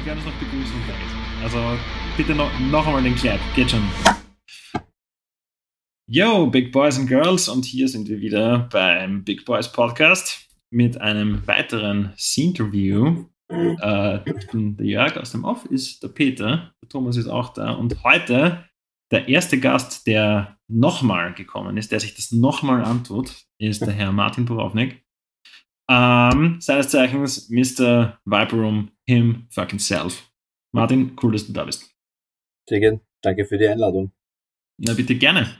wir werden uns noch begrüßen Also bitte noch, noch einmal den Clap. Geht schon. Yo, Big Boys and Girls, und hier sind wir wieder beim Big Boys Podcast mit einem weiteren Scene-Interview. Äh, der Jörg aus dem Off ist der Peter, der Thomas ist auch da und heute der erste Gast, der nochmal gekommen ist, der sich das nochmal antut, ist der Herr Martin Borownik. Ähm, seines Zeichens Mr. Viper Room, him fucking self. Martin, cool, dass du da bist. Sehr gerne. Danke für die Einladung. Na, bitte gerne.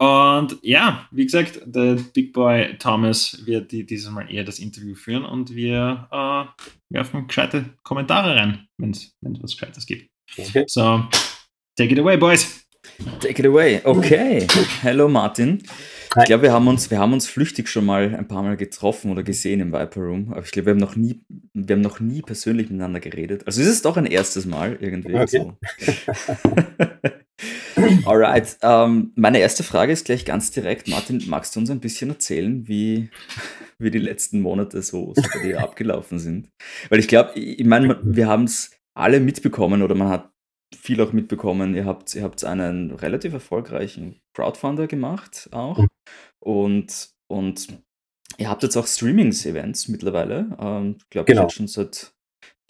Und ja, wie gesagt, der Big Boy Thomas wird die, dieses Mal eher das Interview führen und wir äh, werfen gescheite Kommentare rein, wenn es was Gescheites gibt. Okay. So, take it away, boys. Take it away. Okay. Hello, Martin. Ich glaube, wir haben uns, wir haben uns flüchtig schon mal ein paar Mal getroffen oder gesehen im Viper Room, aber ich glaube, wir haben noch nie, wir haben noch nie persönlich miteinander geredet. Also es ist doch ein erstes Mal irgendwie. Okay. So. Alright. Ähm, meine erste Frage ist gleich ganz direkt. Martin, magst du uns ein bisschen erzählen, wie, wie die letzten Monate so, so bei dir abgelaufen sind? Weil ich glaube, ich meine, wir haben es alle mitbekommen oder man hat viel auch mitbekommen. Ihr habt, ihr habt einen relativ erfolgreichen Crowdfunder gemacht auch. Mhm. Und, und ihr habt jetzt auch Streamings-Events mittlerweile. Ähm, ich glaube, genau. ich schon seit.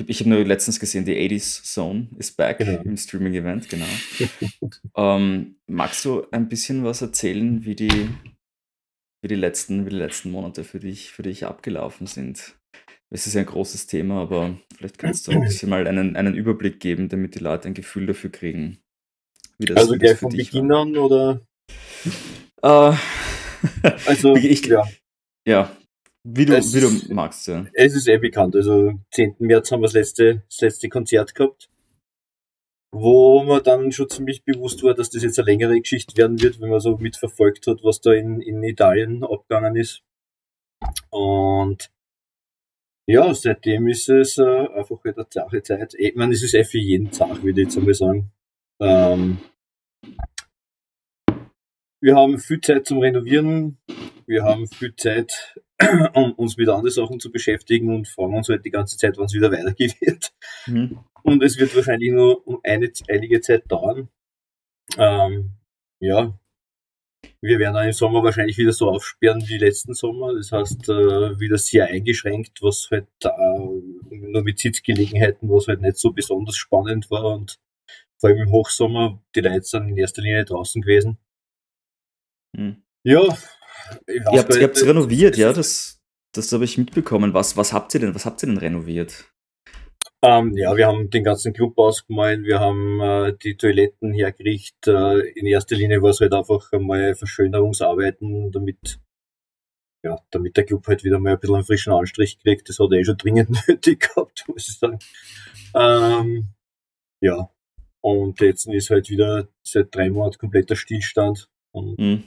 Ich habe nur letztens gesehen, die 80s Zone ist back genau. im Streaming-Event, genau. ähm, magst du ein bisschen was erzählen, wie die, wie die, letzten, wie die letzten Monate für dich, für dich abgelaufen sind? Es ist ein großes Thema, aber vielleicht kannst du ein bisschen mal einen, einen Überblick geben, damit die Leute ein Gefühl dafür kriegen. Wie das, also gleich von Beginn an oder? Äh, also, ich, ja. Ja, wie du, es, wie du magst, ja. Es ist eh bekannt. Also, 10. März haben wir das letzte, das letzte Konzert gehabt, wo man dann schon ziemlich bewusst war, dass das jetzt eine längere Geschichte werden wird, wenn man so mitverfolgt hat, was da in, in Italien abgegangen ist. Und ja, seitdem ist es äh, einfach wieder halt Sache Zeit. Ich meine, es ist eh für jeden Tag, würde ich jetzt einmal sagen. Ähm, wir haben viel Zeit zum Renovieren, wir haben viel Zeit, um uns mit anderen Sachen zu beschäftigen und fragen uns halt die ganze Zeit, wann es wieder weitergehen wird. Mhm. Und es wird wahrscheinlich nur um eine, einige Zeit dauern. Ähm, ja, wir werden dann im Sommer wahrscheinlich wieder so aufsperren wie letzten Sommer. Das heißt, äh, wieder sehr eingeschränkt, was halt äh, nur mit Sitzgelegenheiten, was halt nicht so besonders spannend war. Und vor allem im Hochsommer, die Leute sind in erster Linie draußen gewesen. Hm. Ja. Ihr habt es renoviert, ja, das, das habe ich mitbekommen. Was, was habt ihr denn, was habt ihr denn renoviert? Ähm, ja, wir haben den ganzen Club ausgemalt, wir haben äh, die Toiletten hergerichtet. Äh, in erster Linie war es halt einfach einmal Verschönerungsarbeiten, damit, ja, damit der Club halt wieder mal ein bisschen einen frischen Anstrich kriegt. Das hat er eh schon dringend nötig gehabt, muss ich sagen. Ähm, ja, und jetzt ist halt wieder seit drei Monaten kompletter Stillstand. Mhm.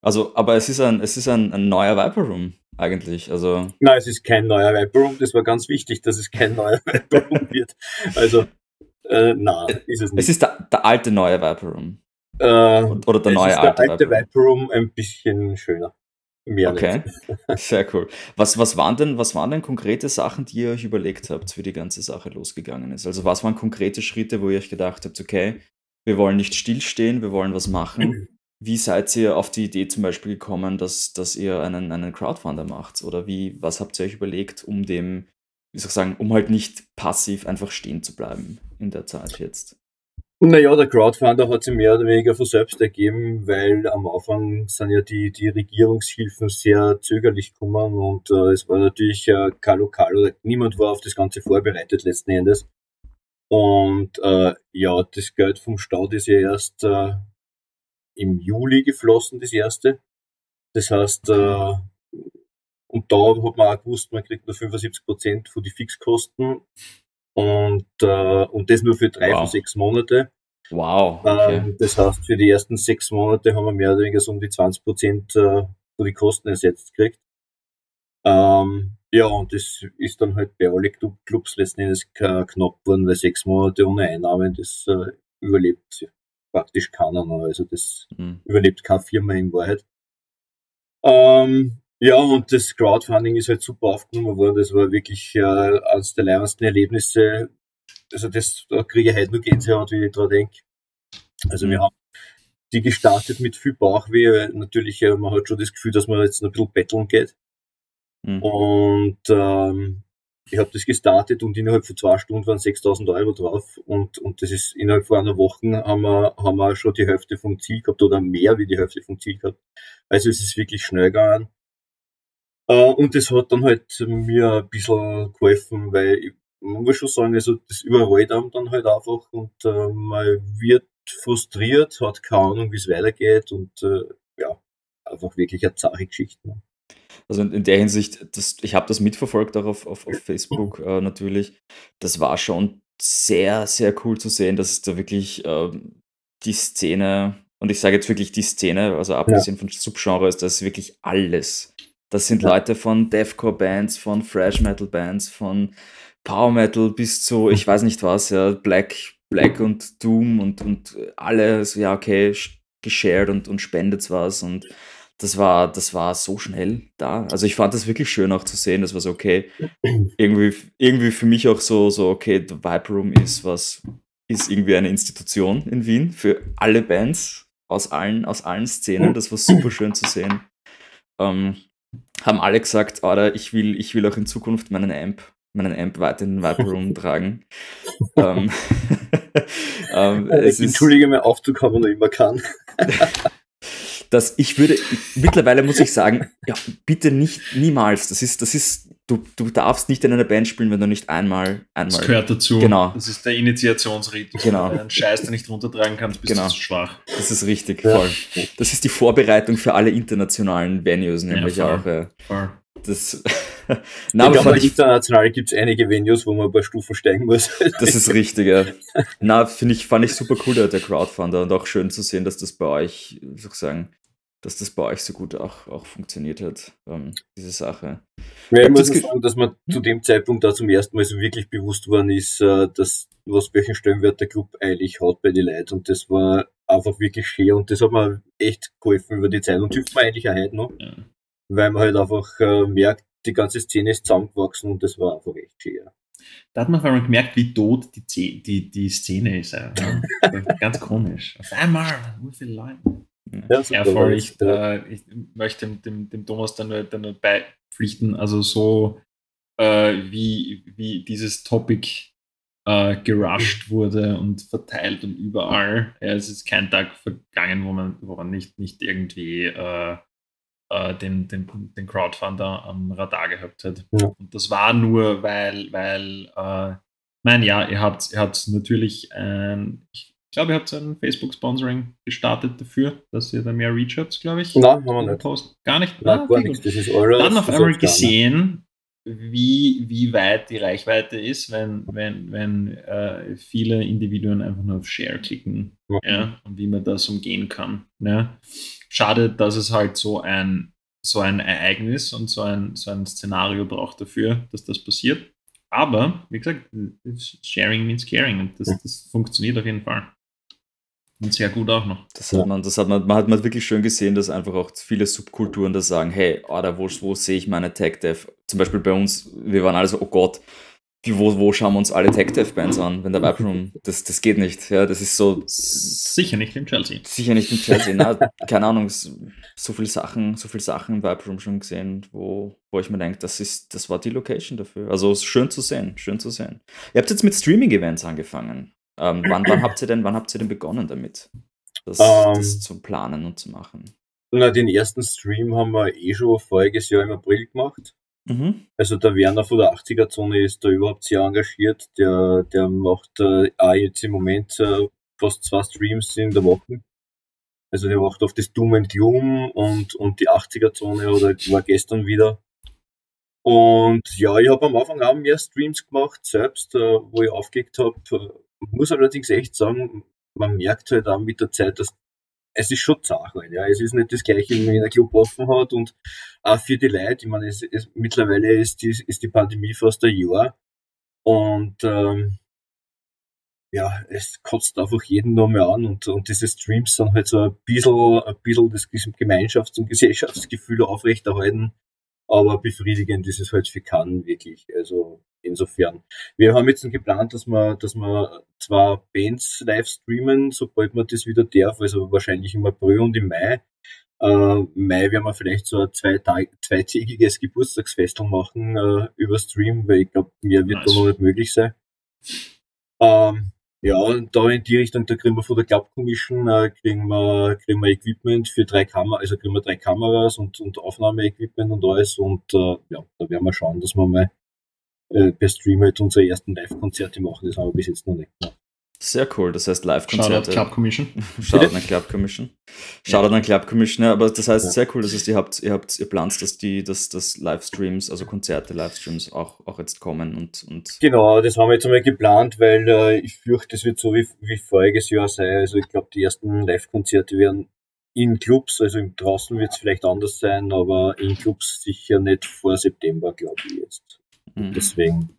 Also, aber es ist ein, es ist ein, ein neuer Viper Room eigentlich. Also Nein, es ist kein neuer Viper Room. Das war ganz wichtig, dass es kein neuer Viper Room wird. Also, äh, na, ist es nicht. Es ist der, der alte neue Viper Room. Äh, Oder der neue alte, der alte Viper Room ein bisschen schöner. Mehr okay, sehr cool. Was, was, waren denn, was waren denn konkrete Sachen, die ihr euch überlegt habt, wie die ganze Sache losgegangen ist? Also was waren konkrete Schritte, wo ihr euch gedacht habt, okay, wir wollen nicht stillstehen, wir wollen was machen. Wie seid ihr auf die Idee zum Beispiel gekommen, dass, dass ihr einen, einen Crowdfunder macht? Oder wie, was habt ihr euch überlegt, um dem, wie soll ich sagen, um halt nicht passiv einfach stehen zu bleiben in der Zeit jetzt? Naja, der Crowdfunder hat sich mehr oder weniger von selbst ergeben, weil am Anfang sind ja die, die Regierungshilfen sehr zögerlich gekommen und äh, es war natürlich äh, kein Lokal oder niemand war auf das Ganze vorbereitet letzten Endes. Und äh, ja, das Geld vom Staat ist ja erst äh, im Juli geflossen, das erste. Das heißt, äh, und da hat man auch gewusst, man kriegt nur 75 Prozent von die Fixkosten und, äh, und das nur für drei wow. von sechs Monate. Wow. Okay. Ähm, das heißt, für die ersten sechs Monate haben wir mehr oder weniger so um die 20 Prozent äh, von die Kosten ersetzt gekriegt. Ähm, ja, und das ist dann halt bei allen Clubs letzten Endes knapp geworden, weil sechs Monate ohne Einnahmen, das äh, überlebt praktisch keiner noch. Also das mhm. überlebt keine Firma in Wahrheit. Ähm, ja, und das Crowdfunding ist halt super aufgenommen worden. Das war wirklich äh, eines der leibendsten Erlebnisse, also das, da kriege ich heute nur Gänsehaut, wie ich dran denke. Also wir haben die gestartet mit viel Bauchweh, weil natürlich, äh, man hat schon das Gefühl, dass man jetzt ein bisschen betteln geht. Mhm. Und ähm, ich habe das gestartet und innerhalb von zwei Stunden waren 6000 Euro drauf und, und das ist innerhalb von einer Woche haben wir, haben wir schon die Hälfte vom Ziel gehabt oder mehr wie die Hälfte vom Ziel gehabt. Also es ist wirklich schnell gegangen. Äh, und das hat dann halt mir ein bisschen geholfen, weil ich, man muss schon sagen, also das überrollt einem dann halt einfach und äh, man wird frustriert, hat keine Ahnung, wie es weitergeht und äh, ja, einfach wirklich eine zahre Geschichte. Also in, in, der Hinsicht, das, ich habe das mitverfolgt auch auf, auf, auf Facebook äh, natürlich. Das war schon sehr, sehr cool zu sehen, dass da wirklich äh, die Szene, und ich sage jetzt wirklich die Szene, also abgesehen ja. von Subgenres, das ist wirklich alles. Das sind ja. Leute von Deathcore-Bands, von Thrash-Metal-Bands, von Power Metal bis zu, ich weiß nicht was, ja, Black, Black und Doom und, und alles, ja, okay, geshared und, und spendet was und das war, das war so schnell da. Also ich fand das wirklich schön auch zu sehen. Das war so, okay, irgendwie, irgendwie für mich auch so, so, okay, The Vibe Room ist was, ist irgendwie eine Institution in Wien für alle Bands aus allen, aus allen Szenen. Das war super schön zu sehen. Ähm, haben alle gesagt, oder ich will, ich will auch in Zukunft meinen Amp, meinen Amp weiter in den Vibe Room tragen. ähm, ähm, ich entschuldige, mein Aufzug haben wir noch immer kann. dass ich würde, mittlerweile muss ich sagen, ja, bitte nicht, niemals. Das ist, das ist, du, du darfst nicht in einer Band spielen, wenn du nicht einmal, einmal. Das gehört dazu. Genau. Das ist der Initiationsritus. Genau. Wenn du einen Scheiß, den nicht runtertragen kannst, bist genau. du zu schwach. Das ist richtig, voll. Das ist die Vorbereitung für alle internationalen Venues, nämlich ja, auch. Äh, voll. Das, Na, ich glaube, international gibt es einige Venues, wo man ein paar Stufen steigen muss. das ist richtig, ja. Na, finde ich, fand ich super cool, der Crowdfunder und auch schön zu sehen, dass das bei euch sozusagen dass das bei euch so gut auch, auch funktioniert hat, ähm, diese Sache. Ja, ich muss das sagen, dass man zu dem Zeitpunkt da zum ersten Mal so wirklich bewusst worden ist, äh, dass was welchen Stellenwert der Club eigentlich hat bei den Leuten und das war einfach wirklich schön und das hat mir echt geholfen über die Zeit und hilft mir eigentlich auch heute noch, ja. weil man halt einfach äh, merkt, die ganze Szene ist zusammengewachsen und das war einfach echt schön. Da hat man auf einmal gemerkt, wie tot die, die, die Szene ist. Ja. Ganz komisch. Auf einmal, wie viele Leute. Ja, ja voll. Ich, äh, ich möchte dem, dem, dem Thomas dann nur, dann nur beipflichten. Also so äh, wie, wie dieses Topic äh, gerusht wurde und verteilt und überall. Ja, es ist kein Tag vergangen, wo man, wo man nicht, nicht irgendwie äh, äh, den, den, den Crowdfunder am Radar gehabt hat. Ja. Und das war nur, weil, weil äh, mein ja, ihr habt, ihr habt natürlich, ähm, ich ich glaube, ihr habt ein Facebook-Sponsoring gestartet dafür, dass ihr da mehr Reach habt, glaube ich. Nein, haben wir nicht. Post. Gar nicht? Nein, ah, gar nichts. Das ist eure, Dann auf einmal gesehen, wie, wie weit die Reichweite ist, wenn, wenn, wenn äh, viele Individuen einfach nur auf Share klicken ja. ja. und wie man das umgehen kann. Ja. Schade, dass es halt so ein, so ein Ereignis und so ein, so ein Szenario braucht dafür, dass das passiert. Aber, wie gesagt, Sharing means caring und das, das funktioniert auf jeden Fall. Und sehr gut auch noch. Das hat man, das hat man, man hat man wirklich schön gesehen, dass einfach auch viele Subkulturen da sagen, hey, oh, wo, wo sehe ich meine Tech-Dev? Zum Beispiel bei uns, wir waren alle so, oh Gott, wo, wo schauen wir uns alle Tech-Dev-Bands an, wenn der Vibe Room, das, das geht nicht. Ja, das ist so. Sicher nicht im Chelsea. Sicher nicht im Chelsea. Na, keine Ahnung, so viele Sachen, so viele Sachen im schon gesehen, wo, wo ich mir denke, das ist, das war die Location dafür. Also schön zu sehen, schön zu sehen. Ihr habt jetzt mit Streaming-Events angefangen. Ähm, wann, wann, habt ihr denn, wann habt ihr denn begonnen damit? Das, um, ähm. das zu planen und zu machen? Na, den ersten Stream haben wir eh schon voriges Jahr im April gemacht. Mhm. Also der Werner von der 80er-Zone ist da überhaupt sehr engagiert. Der, der macht äh, auch jetzt im Moment äh, fast zwei Streams in der Woche. Also der macht auf das Doom and Gloom und, und die 80er-Zone oder war gestern wieder. Und ja, ich habe am Anfang auch mehr Streams gemacht, selbst, äh, wo ich aufgelegt habe. Muss allerdings echt sagen, man merkt halt auch mit der Zeit, dass es ist schon zart halt, ja. Es ist nicht das gleiche, wenn ein Club offen hat und auch für die Leute, ich meine, es, es, mittlerweile ist die, ist die Pandemie fast ein Jahr und ähm, ja, es kotzt einfach jeden noch mehr an und, und diese Streams sind halt so ein bisschen, ein bisschen das Gemeinschafts- und Gesellschaftsgefühl aufrechterhalten, aber befriedigend ist es halt für keinen wirklich. Also insofern. Wir haben jetzt geplant, dass wir, dass wir zwar Bands live streamen, sobald man das wieder darf, also wahrscheinlich im April und im Mai. Äh, Mai werden wir vielleicht so ein zwei zweitägiges Geburtstagsfestel machen äh, über Stream, weil ich glaube, mehr wird nice. da noch nicht möglich sein. Ähm, ja, da in die Richtung, da kriegen wir von der Club Commission, äh, kriegen wir, kriegen wir Equipment für drei Kameras, also kriegen wir drei Kameras und, und Aufnahmeequipment und alles und äh, ja, da werden wir schauen, dass wir mal äh, per Stream halt unsere ersten Live-Konzerte machen, das haben wir bis jetzt noch nicht gemacht. Sehr cool, das heißt Live-Konzerte. Shoutout Club Commission. Shoutout an Club Commission. Shoutout an Club Commission, ja, aber das heißt ja. sehr cool, das heißt, ihr habt, ihr habt, ihr plant, dass die, dass, dass Livestreams, also Konzerte, Livestreams auch, auch jetzt kommen und, und. Genau, das haben wir jetzt einmal geplant, weil äh, ich fürchte, es wird so wie, wie voriges Jahr sein. Also ich glaube, die ersten Live-Konzerte werden in Clubs, also draußen wird es vielleicht anders sein, aber in Clubs sicher nicht vor September, glaube ich jetzt. Mhm. Deswegen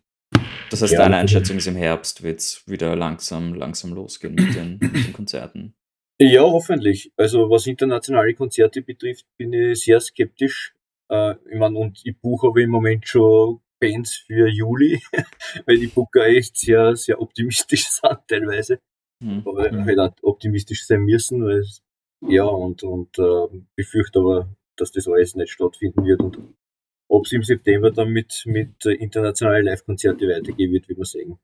das heißt, ja, deine Einschätzung ist im Herbst wird es wieder langsam, langsam losgehen mit den, mit den Konzerten. Ja, hoffentlich. Also was internationale Konzerte betrifft, bin ich sehr skeptisch. Äh, ich meine, und ich buche aber im Moment schon Bands für Juli, weil die Booker echt sehr, sehr optimistisch sind teilweise. Mhm. Aber mhm. halt auch optimistisch sein müssen, weil ja, und, und äh, befürchte aber, dass das alles nicht stattfinden wird und ob es im September dann mit, mit internationalen Live-Konzerten weitergehen wird, wie wir sehen.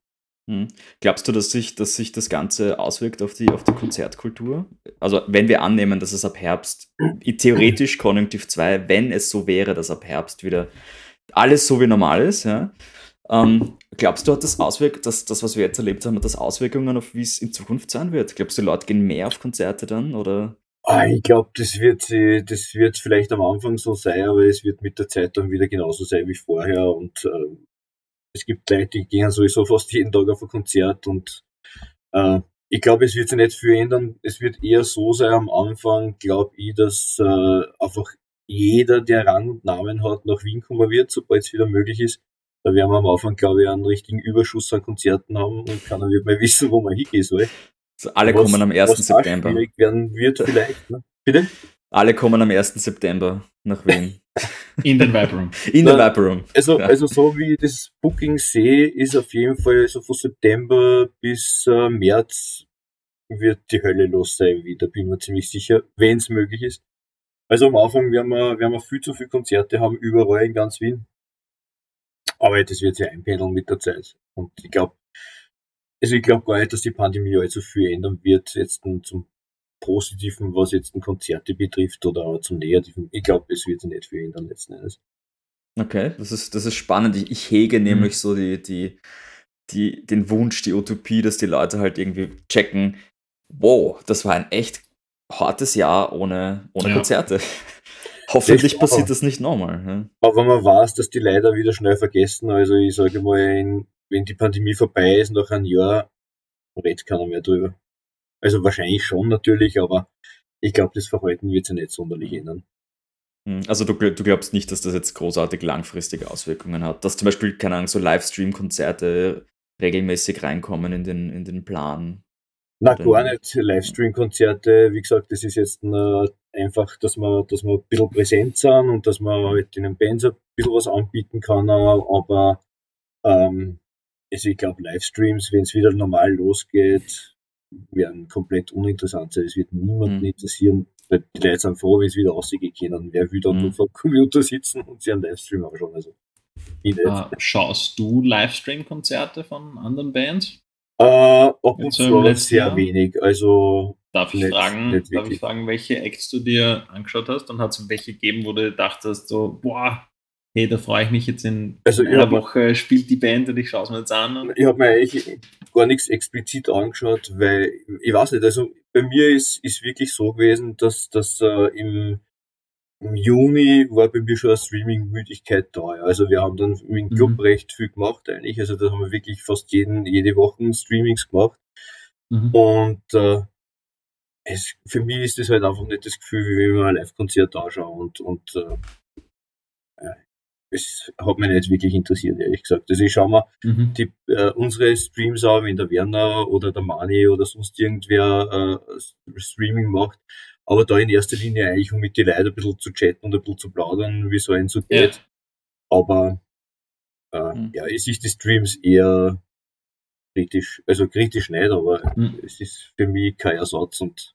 Hm. Glaubst du, dass sich, dass sich das Ganze auswirkt auf die, auf die Konzertkultur? Also, wenn wir annehmen, dass es ab Herbst, theoretisch Konjunktiv 2, wenn es so wäre, dass ab Herbst wieder alles so wie normal ist, ja, ähm, glaubst du, hat das Auswirkungen, dass das, was wir jetzt erlebt haben, hat das Auswirkungen auf wie es in Zukunft sein wird? Glaubst du, Leute gehen mehr auf Konzerte dann? Oder? Ah, ich glaube, das wird das wird vielleicht am Anfang so sein, aber es wird mit der Zeit dann wieder genauso sein wie vorher. Und äh, es gibt Leute, die gehen sowieso fast jeden Tag auf ein Konzert und äh, ich glaube, es wird sich nicht viel ändern. Es wird eher so sein am Anfang, glaube ich, dass äh, einfach jeder, der Rang und Namen hat, nach Wien kommen wird, sobald es wieder möglich ist. Da werden wir am Anfang, glaube ich, einen richtigen Überschuss an Konzerten haben und keiner wird mehr wissen, wo man hingehen soll. Also alle was, kommen am 1. September. werden wird vielleicht. Ne? Bitte? Alle kommen am 1. September nach Wien. In den Vibe Room. In den Vibe Room. Also, ja. also so wie ich das Booking sehe, ist auf jeden Fall so von September bis äh, März wird die Hölle los sein wieder, bin mir ziemlich sicher, wenn es möglich ist. Also am Anfang werden wir, werden wir viel zu viele Konzerte haben, überall in ganz Wien. Aber das wird sich einpendeln mit der Zeit. Und ich glaube, also ich glaube gar nicht, dass die Pandemie allzu viel ändern wird, jetzt zum Positiven, was jetzt Konzerte betrifft oder zum Negativen. Ich glaube, es wird nicht viel ändern letzten Endes. Okay, das ist, das ist spannend. Ich, ich hege mhm. nämlich so die, die, die, den Wunsch, die Utopie, dass die Leute halt irgendwie checken, wow, das war ein echt hartes Jahr ohne, ohne ja. Konzerte. Hoffentlich passiert das nicht nochmal. Ja. Aber man weiß, dass die leider wieder schnell vergessen. Also ich sage mal, in wenn die Pandemie vorbei ist, nach einem Jahr, redet keiner mehr drüber. Also wahrscheinlich schon natürlich, aber ich glaube, das Verhalten wird sich nicht sonderlich ändern. Hm, also du, du, glaubst nicht, dass das jetzt großartig langfristige Auswirkungen hat? Dass zum Beispiel, keine Ahnung, so Livestream-Konzerte regelmäßig reinkommen in den, in den Plan? Na, gar nicht. Livestream-Konzerte, wie gesagt, das ist jetzt einfach, dass man, dass man ein bisschen präsent sind und dass man halt in den Bands ein bisschen was anbieten kann, aber ähm, also ich glaube, Livestreams, wenn es wieder normal losgeht, werden komplett uninteressant sein. Es wird niemanden mhm. interessieren. Weil die Leute sind froh, wenn es wieder rausgehen können. Wer will dann mhm. nur vor dem Computer sitzen und sich einen Livestream anschauen? Also, uh, schaust du Livestream-Konzerte von anderen Bands? Uh, ab und zu sehr Jahr? wenig. Also Darf ich, nicht, fragen, nicht darf ich fragen, welche Acts du dir angeschaut hast und hat es welche gegeben, wo du dachtest, so, boah, hey, da freue ich mich jetzt in also einer Woche, spielt die Band und ich schaue es mir jetzt an. Ich habe mir eigentlich gar nichts explizit angeschaut, weil ich weiß nicht, also bei mir ist, ist wirklich so gewesen, dass, dass äh, im, im Juni war bei mir schon eine Streaming-Müdigkeit da. Also wir haben dann mit dem Club mhm. recht viel gemacht eigentlich. Also da haben wir wirklich fast jeden, jede Woche Streamings gemacht. Mhm. Und äh, es, für mich ist das halt einfach nicht das Gefühl, wie wenn man ein Live-Konzert anschaue und, und äh, es hat mich nicht wirklich interessiert, ehrlich gesagt. Also ich schaue mir mhm. die, äh, unsere Streams an, wenn der Werner oder der Mani oder sonst irgendwer äh, Streaming macht. Aber da in erster Linie eigentlich, um mit den Leuten ein bisschen zu chatten und ein bisschen zu plaudern, wie so ein so geht. Ja. Aber äh, mhm. ja, ich sehe die Streams eher kritisch, also kritisch nicht, aber mhm. es ist für mich kein Ersatz und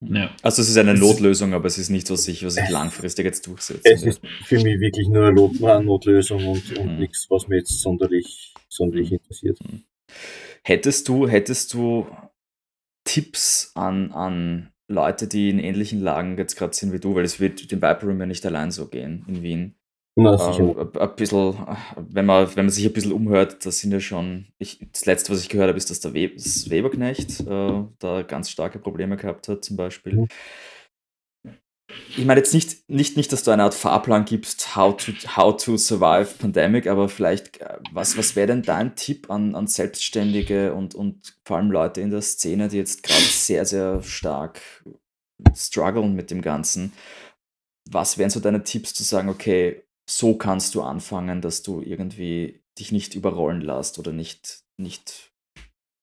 ja. Also es ist eine Notlösung, aber es ist nicht, was sich, was sich langfristig jetzt durchsetzt. Es ist für mich wirklich nur eine Notlösung und, und mhm. nichts, was mich jetzt sonderlich, sonderlich mhm. interessiert. Mhm. Hättest du, hättest du Tipps an, an Leute, die in ähnlichen Lagen jetzt gerade sind wie du, weil es wird dem Viper Room ja nicht allein so gehen in Wien. Na, ähm, ein bisschen, wenn man, wenn man sich ein bisschen umhört, das sind ja schon, ich, das letzte, was ich gehört habe, ist, dass der We das Weberknecht äh, da ganz starke Probleme gehabt hat, zum Beispiel. Mhm. Ich meine jetzt nicht, nicht, nicht, dass du eine Art Fahrplan gibst, how to, how to survive Pandemic, aber vielleicht, äh, was, was wäre denn dein Tipp an, an Selbstständige und, und vor allem Leute in der Szene, die jetzt gerade sehr, sehr stark strugglen mit dem Ganzen? Was wären so deine Tipps zu sagen, okay, so kannst du anfangen, dass du irgendwie dich nicht überrollen lässt oder nicht, nicht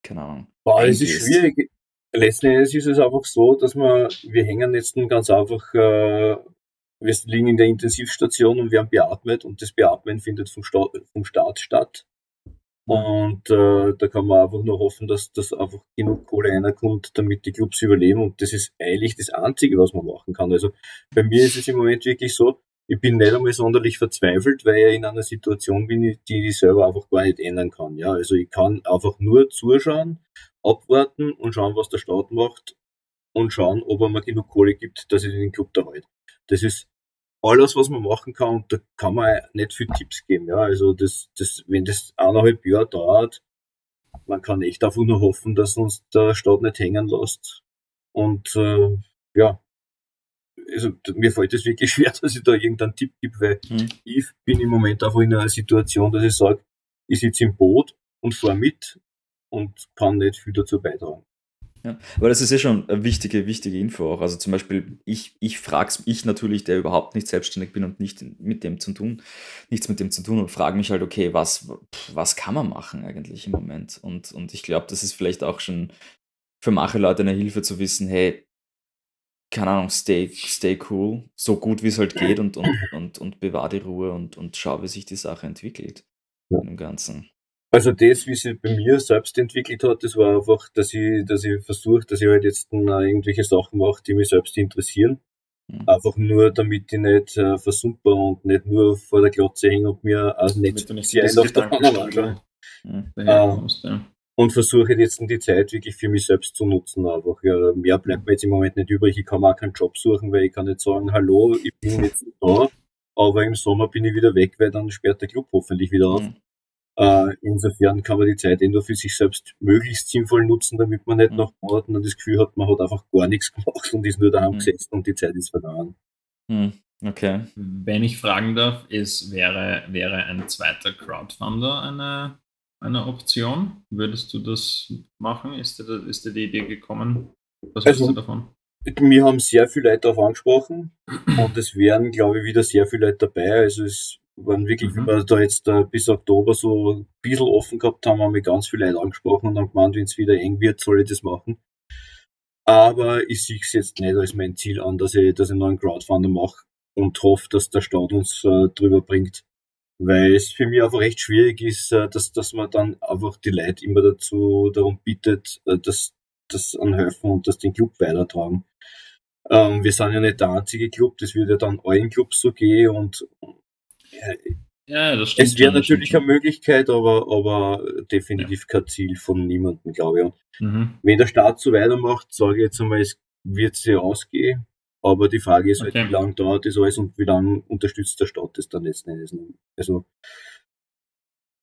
keine Ahnung. Boah, es ist schwierig. Letzten Endes ist es einfach so, dass wir, wir hängen jetzt ganz einfach, äh, wir liegen in der Intensivstation und werden beatmet und das Beatmen findet vom, Staat, vom Staat statt. Und äh, da kann man einfach nur hoffen, dass das einfach genug Kohle reinkommt, damit die Clubs überleben. Und das ist eigentlich das Einzige, was man machen kann. Also bei mir ist es im Moment wirklich so, ich bin nicht einmal sonderlich verzweifelt, weil ich in einer Situation bin, die ich selber einfach gar nicht ändern kann. Ja, also ich kann einfach nur zuschauen, abwarten und schauen, was der Staat macht und schauen, ob er mir genug Kohle gibt, dass ich den Club da halte. Das ist alles, was man machen kann und da kann man nicht viel Tipps geben. Ja, also das, das, wenn das eineinhalb Jahre dauert, man kann echt einfach nur hoffen, dass uns der Staat nicht hängen lässt. Und äh, ja, also mir fällt es wirklich schwer, dass ich da irgendeinen Tipp gebe, weil mhm. ich bin im Moment einfach in einer Situation, dass ich sage, ich sitze im Boot und fahre mit und kann nicht viel dazu beitragen. Ja, aber das ist ja schon eine wichtige, wichtige Info auch. Also zum Beispiel, ich, ich frage ich natürlich, der überhaupt nicht selbstständig bin und nicht mit dem zu tun, nichts mit dem zu tun und frage mich halt, okay, was, was kann man machen eigentlich im Moment? Und, und ich glaube, das ist vielleicht auch schon für manche Leute eine Hilfe zu wissen, hey, keine Ahnung, stay, stay cool, so gut wie es halt geht und, und, und, und bewahr die Ruhe und, und schau, wie sich die Sache entwickelt ja. im Ganzen. Also das, wie sie bei mir selbst entwickelt hat, das war einfach, dass ich, dass ich versuche, dass ich halt jetzt irgendwelche Sachen mache, die mich selbst interessieren. Mhm. Einfach nur, damit ich nicht äh, versumper und nicht nur vor der Glotze hänge und mir also nicht, nicht sie ein auf der anderen mhm. äh, und versuche jetzt die Zeit wirklich für mich selbst zu nutzen. Einfach. Ja, mehr bleibt mir jetzt im Moment nicht übrig. Ich kann mir auch keinen Job suchen, weil ich kann nicht sagen, hallo, ich bin jetzt da, aber im Sommer bin ich wieder weg, weil dann sperrt der Club hoffentlich wieder auf. Mhm. Äh, insofern kann man die Zeit eh nur für sich selbst möglichst sinnvoll nutzen, damit man nicht mhm. nach Monaten das Gefühl hat, man hat einfach gar nichts gemacht und ist nur daheim mhm. gesetzt und die Zeit ist verloren. Mhm. Okay. Wenn ich fragen darf, ist, wäre, wäre ein zweiter Crowdfunder eine eine Option? Würdest du das machen? Ist dir, ist dir die Idee gekommen? Was also, du davon? Mir haben sehr viele Leute darauf angesprochen und es wären, glaube ich, wieder sehr viele Leute dabei. Also es waren wirklich, mhm. wenn wir da jetzt uh, bis Oktober so ein bisschen offen gehabt haben, haben wir ganz viele Leute angesprochen und haben gemeint, wenn es wieder eng wird, soll ich das machen. Aber ich sehe es jetzt nicht als mein Ziel an, dass ich, dass ich noch einen Crowdfunder mache und hoffe, dass der Staat uns uh, drüber bringt weil es für mich einfach recht schwierig ist, äh, dass, dass man dann einfach die Leute immer dazu darum bittet, äh, dass das anhelfen und das den Club weitertragen. Ähm, wir sind ja nicht der einzige Club, das würde ja dann allen Clubs so gehen und äh, ja, das stimmt. Es wäre natürlich eine Möglichkeit, aber, aber definitiv ja. kein Ziel von niemandem, glaube ich. Und mhm. wenn der Staat so weitermacht, sage ich jetzt einmal, es wird sie ausgehen. Aber die Frage ist halt, okay. wie lange dauert das alles und wie lange unterstützt der Staat das dann letzten Endes. Also,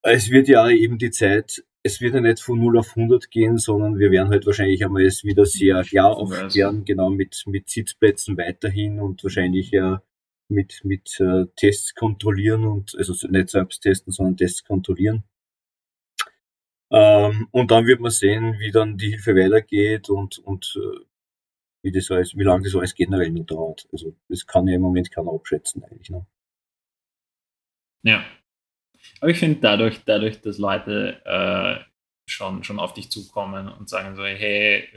es wird ja eben die Zeit, es wird ja nicht von 0 auf 100 gehen, sondern wir werden halt wahrscheinlich einmal es wieder sehr klar aufklären, genau mit, mit Sitzplätzen weiterhin und wahrscheinlich ja mit, mit äh, Tests kontrollieren und, also nicht selbst testen, sondern Tests kontrollieren. Ähm, und dann wird man sehen, wie dann die Hilfe weitergeht und, und äh, wie das alles, wie lange das alles generell noch dauert. Also das kann ja im Moment keiner abschätzen eigentlich. Ne? Ja. Aber ich finde dadurch, dadurch, dass Leute äh, schon, schon auf dich zukommen und sagen so, hey,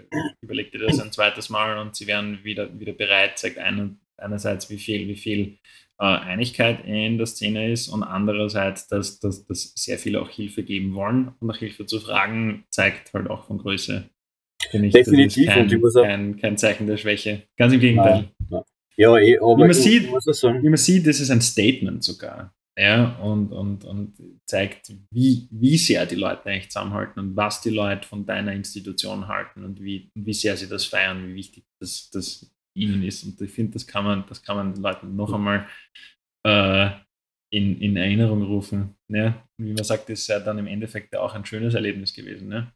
überleg dir das ein zweites Mal und sie werden wieder, wieder bereit, zeigt einen, einerseits, wie viel, wie viel äh, Einigkeit in der Szene ist und andererseits, dass, dass, dass sehr viele auch Hilfe geben wollen und nach Hilfe zu fragen, zeigt halt auch von Größe. Ich, Definitiv. Kein, und ich muss auch, kein, kein Zeichen der Schwäche. Ganz im Gegenteil. Nein. Ja, eh, aber wie man, sieht, wie man sieht, das ist ein Statement sogar. Ja, und, und, und zeigt, wie, wie sehr die Leute eigentlich zusammenhalten und was die Leute von deiner Institution halten und wie, wie sehr sie das feiern, wie wichtig das, das ihnen ist. Und ich finde, das kann man, das kann man den Leuten noch einmal äh, in, in Erinnerung rufen. Ja? Wie man sagt, das ist ja dann im Endeffekt auch ein schönes Erlebnis gewesen. Ne?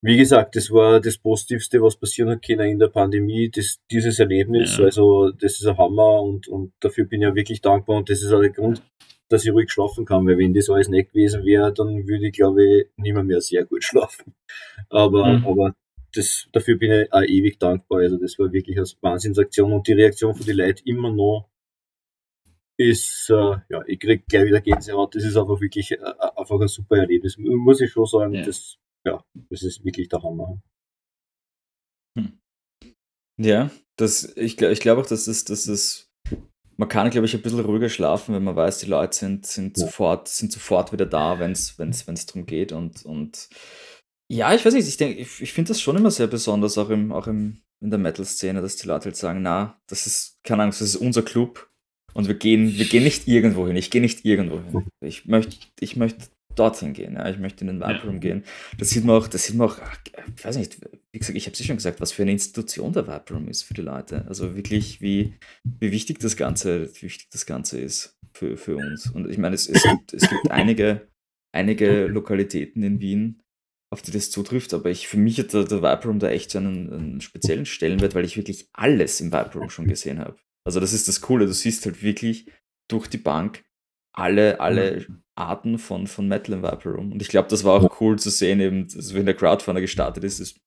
Wie gesagt, das war das Positivste, was passieren hat können in der Pandemie, das, dieses Erlebnis. Ja. Also, das ist ein Hammer und, und dafür bin ich ja wirklich dankbar und das ist auch der Grund, dass ich ruhig schlafen kann, weil wenn das alles nicht gewesen wäre, dann würde ich, glaube ich, nicht mehr, mehr sehr gut schlafen. Aber, mhm. aber das, dafür bin ich auch ewig dankbar. Also das war wirklich eine Wahnsinnsaktion und die Reaktion von den Leuten immer noch ist, äh, ja, ich krieg gleich wieder Gänsehaut. Das ist einfach wirklich äh, einfach ein super Erlebnis. Muss ich schon sagen, ja. das, ja, das ist wirklich der Hammer. Hm. Ja, das, ich, ich glaube auch, dass es, dass es, man kann, glaube ich, ein bisschen ruhiger schlafen, wenn man weiß, die Leute sind, sind, ja. sofort, sind sofort wieder da, wenn es darum geht und, und ja, ich weiß nicht, ich ich, ich finde das schon immer sehr besonders, auch, im, auch im, in der Metal-Szene, dass die Leute halt sagen, na, das ist, keine Ahnung, das ist unser Club und wir gehen, wir gehen nicht irgendwo hin, ich gehe nicht irgendwo hin. Ich möchte, ich möchte dorthin gehen, ja, ich möchte in den Vibe Room ja. gehen. Das sieht man auch, das sieht man auch, ich weiß nicht, wie gesagt, ich habe es schon gesagt, was für eine Institution der Vibe Room ist für die Leute. Also wirklich, wie, wie wichtig das Ganze, wie wichtig das Ganze ist für, für uns. Und ich meine, es, es, gibt, es gibt einige, einige Lokalitäten in Wien, auf die das zutrifft, aber ich, für mich hat der, der Vibe Room da echt so einen, einen, speziellen Stellenwert, weil ich wirklich alles im Vibe Room schon gesehen habe. Also das ist das Coole, du siehst halt wirklich durch die Bank alle, alle Arten von, von Metal im Vibe Room. Und ich glaube, das war auch cool zu sehen, eben, also wenn der Crowdfunder gestartet ist, ist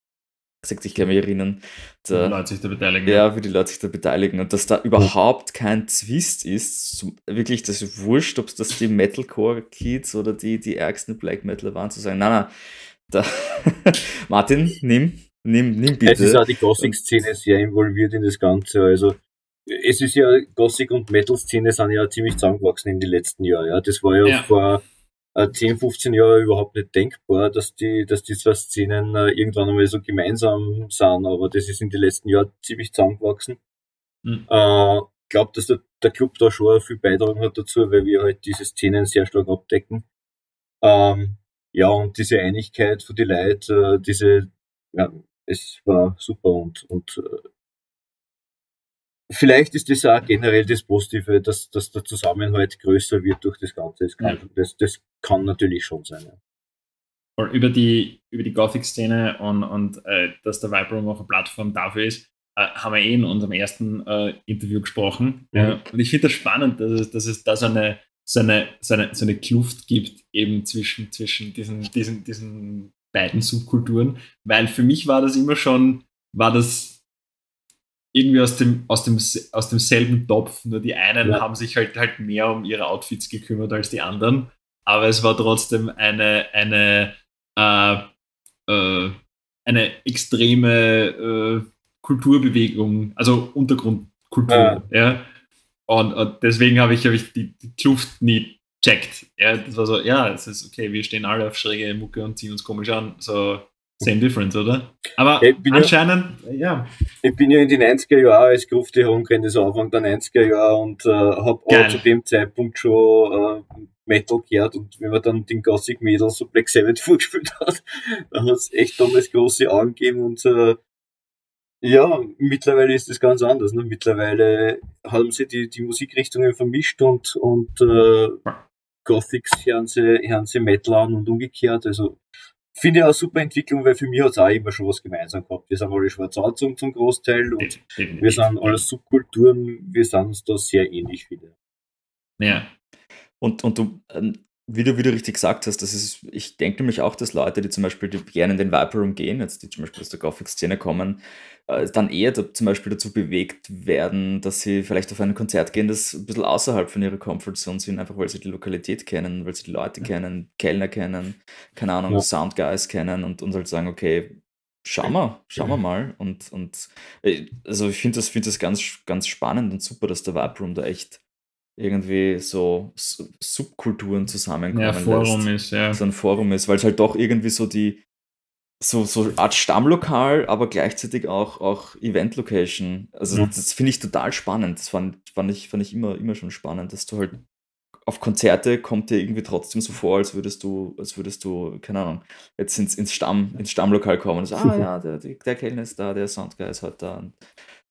gesagt, ich kann mich erinnern, da, wie die Leute sich da beteiligen. Ja, wie die Leute sich da beteiligen und dass da überhaupt kein Twist ist. So, wirklich, das ist wurscht, ob das die Metalcore-Kids oder die, die ärgsten Black Metaler waren, zu sagen, nein, nein, da, Martin, nimm, nimm, nimm bitte. Es ist auch die Gothic-Szene sehr involviert in das Ganze. Also es ist ja, Gothic und Metal-Szene sind ja ziemlich zusammengewachsen in den letzten Jahren. Ja. Das war ja, ja. vor äh, 10, 15 Jahren überhaupt nicht denkbar, dass die, dass die zwei Szenen äh, irgendwann einmal so gemeinsam sind, aber das ist in den letzten Jahren ziemlich zusammengewachsen. Mhm. Äh, glaube, dass der, der Club da schon viel beitragen hat dazu, weil wir halt diese Szenen sehr stark abdecken. Ähm, ja, und diese Einigkeit von die Leute, äh, diese, ja, es war super und, und äh, vielleicht ist das auch generell das Positive, dass, dass der Zusammenhalt größer wird durch das Ganze. Das kann, ja. das, das kann natürlich schon sein. Ja. Über die, über die Gothic-Szene und, und äh, dass der Vibe Room auch eine Plattform dafür ist, äh, haben wir eh in unserem ersten äh, Interview gesprochen. Ja. Und ich finde das spannend, dass es, dass es da so eine so eine, so eine, so eine Kluft gibt, eben zwischen, zwischen diesen, diesen, diesen beiden Subkulturen. Weil für mich war das immer schon, war das irgendwie aus dem, aus dem, aus demselben Topf. Nur die einen ja. haben sich halt, halt mehr um ihre Outfits gekümmert als die anderen. Aber es war trotzdem eine, eine, äh, äh, eine extreme äh, Kulturbewegung, also Untergrundkultur. Ja. ja. Und, und deswegen habe ich, hab ich die, die Kluft nie checkt. Ja, das war so, ja, es ist okay, wir stehen alle auf schräge Mucke und ziehen uns komisch an. So, same difference, oder? Aber anscheinend, ja, ja, Ich bin ja in den 90er Jahren als Grufte herumgerannt, so Anfang der 90er Jahre und äh, habe auch zu dem Zeitpunkt schon äh, Metal gehört und wenn man dann den Gothic Mädels so Black Sabbath vorgespielt hat, dann hat es echt damals große Augen gegeben und äh, ja, mittlerweile ist es ganz anders. Ne? Mittlerweile haben sie die, die Musikrichtungen vermischt und, und äh, Gothics hören sie, hören sie Metal an und umgekehrt. Also finde ich auch eine super Entwicklung, weil für mich hat es auch immer schon was gemeinsam gehabt. Wir sind alle schwarz zum, zum Großteil und wir sind alle Subkulturen, wir sind uns da sehr ähnlich wieder. Ja. Und, und du, ähm, wie du, wie du richtig gesagt hast, das ist, ich denke nämlich auch, dass Leute, die zum Beispiel die gerne in den Viper Room gehen, jetzt die zum Beispiel aus der Gothic-Szene kommen, äh, dann eher da, zum Beispiel dazu bewegt werden, dass sie vielleicht auf ein Konzert gehen, das ein bisschen außerhalb von ihrer Comfortzone sind, einfach weil sie die Lokalität kennen, weil sie die Leute kennen, Kellner kennen, keine Ahnung, ja. Soundguys kennen und, und halt sagen, okay, schauen wir, schauen wir mal. Und, und äh, also ich finde das, find das ganz, ganz spannend und super, dass der Vibe Room da echt irgendwie so Subkulturen zusammenkommen ja, Forum lässt. ist, ja. So ein Forum ist, weil es halt doch irgendwie so die, so, so eine Art Stammlokal, aber gleichzeitig auch, auch Event-Location. Also ja. das finde ich total spannend. Das fand, fand, ich, fand ich immer, immer schon spannend, dass du halt auf Konzerte kommt dir irgendwie trotzdem so vor, als würdest du, als würdest du, keine Ahnung, jetzt ins, ins, Stamm, ins Stammlokal kommen und so, ah ja, der, der Kellner ist da, der Soundguy ist halt da. Und,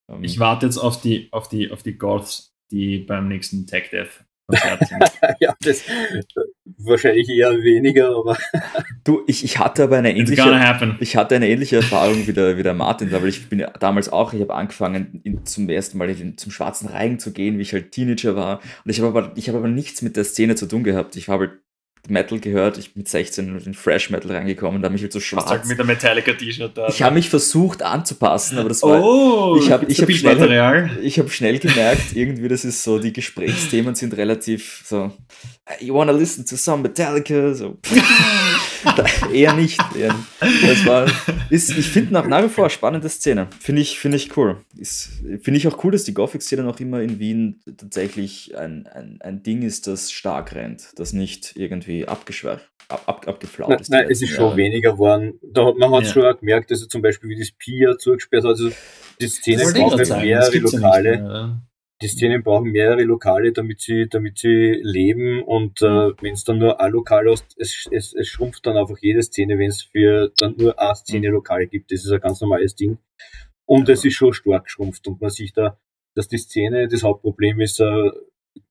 ähm, ich warte jetzt auf die, auf die, auf die Goths, die beim nächsten Tech Death ja, das wahrscheinlich eher weniger, aber. du, ich, ich hatte aber eine ähnliche. Ich hatte eine ähnliche Erfahrung wie der, wie der Martin, weil ich bin ja damals auch, ich habe angefangen, in, zum ersten Mal in, zum Schwarzen Reigen zu gehen, wie ich halt Teenager war. Und ich habe aber, ich habe aber nichts mit der Szene zu tun gehabt. Ich habe halt Metal gehört. Ich bin mit 16 in Fresh Metal reingekommen, da habe ich halt so schwarz. Halt mit der Metallica T-Shirt da. Ich habe mich versucht anzupassen, aber das war. Oh, ich habe ich hab schnell, ich hab schnell gemerkt, irgendwie, das ist so, die Gesprächsthemen sind relativ so. You wanna listen to some Metallica? So. eher nicht. Eher nicht. Das war, ist, ich finde nach, nach wie vor eine spannende Szene. Finde ich, find ich cool. Finde ich auch cool, dass die Gothic-Szene noch immer in Wien tatsächlich ein, ein, ein Ding ist, das stark rennt, das nicht irgendwie abgeschwächt ab, ab, abgeflaut ist. Nein, es ist schon weniger geworden. Da, man hat ja. schon gemerkt, also zum Beispiel, wie das Pia zugesperrt hat, also die Szene braucht mehrere Lokale. Ja die Szenen brauchen mehrere Lokale, damit sie, damit sie leben und äh, wenn es dann nur ein Lokal ist, es, es, es schrumpft dann einfach jede Szene, wenn es für dann nur eine Szene mhm. Lokale gibt. Das ist ein ganz normales Ding. Und es ist schon stark geschrumpft und man sieht da, dass die Szene, das Hauptproblem ist äh,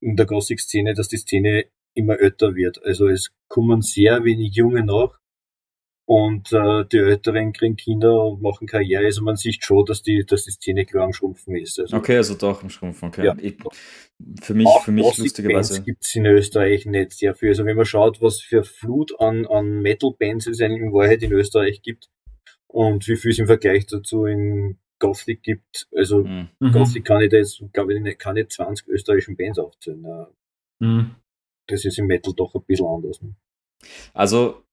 in der Gothic-Szene, dass die Szene immer älter wird. Also es kommen sehr wenig Junge nach und äh, die Älteren kriegen Kinder und machen Karriere. Also man sieht schon, dass die, dass die Szene klar am Schrumpfen ist. Also, okay, also doch am Schrumpfen. Okay. Ja. Ich, für mich, Auch für mich lustigerweise. gibt es in Österreich nicht sehr viel. Also wenn man schaut, was für Flut an, an Metal-Bands es in Wahrheit in Österreich gibt und wie viel es im Vergleich dazu in Gothic gibt. Also mhm. Gothic kann ich da jetzt, glaube ich, keine 20 österreichischen Bands aufzählen. Mhm. Das ist im Metal doch ein bisschen anders. Ne? Also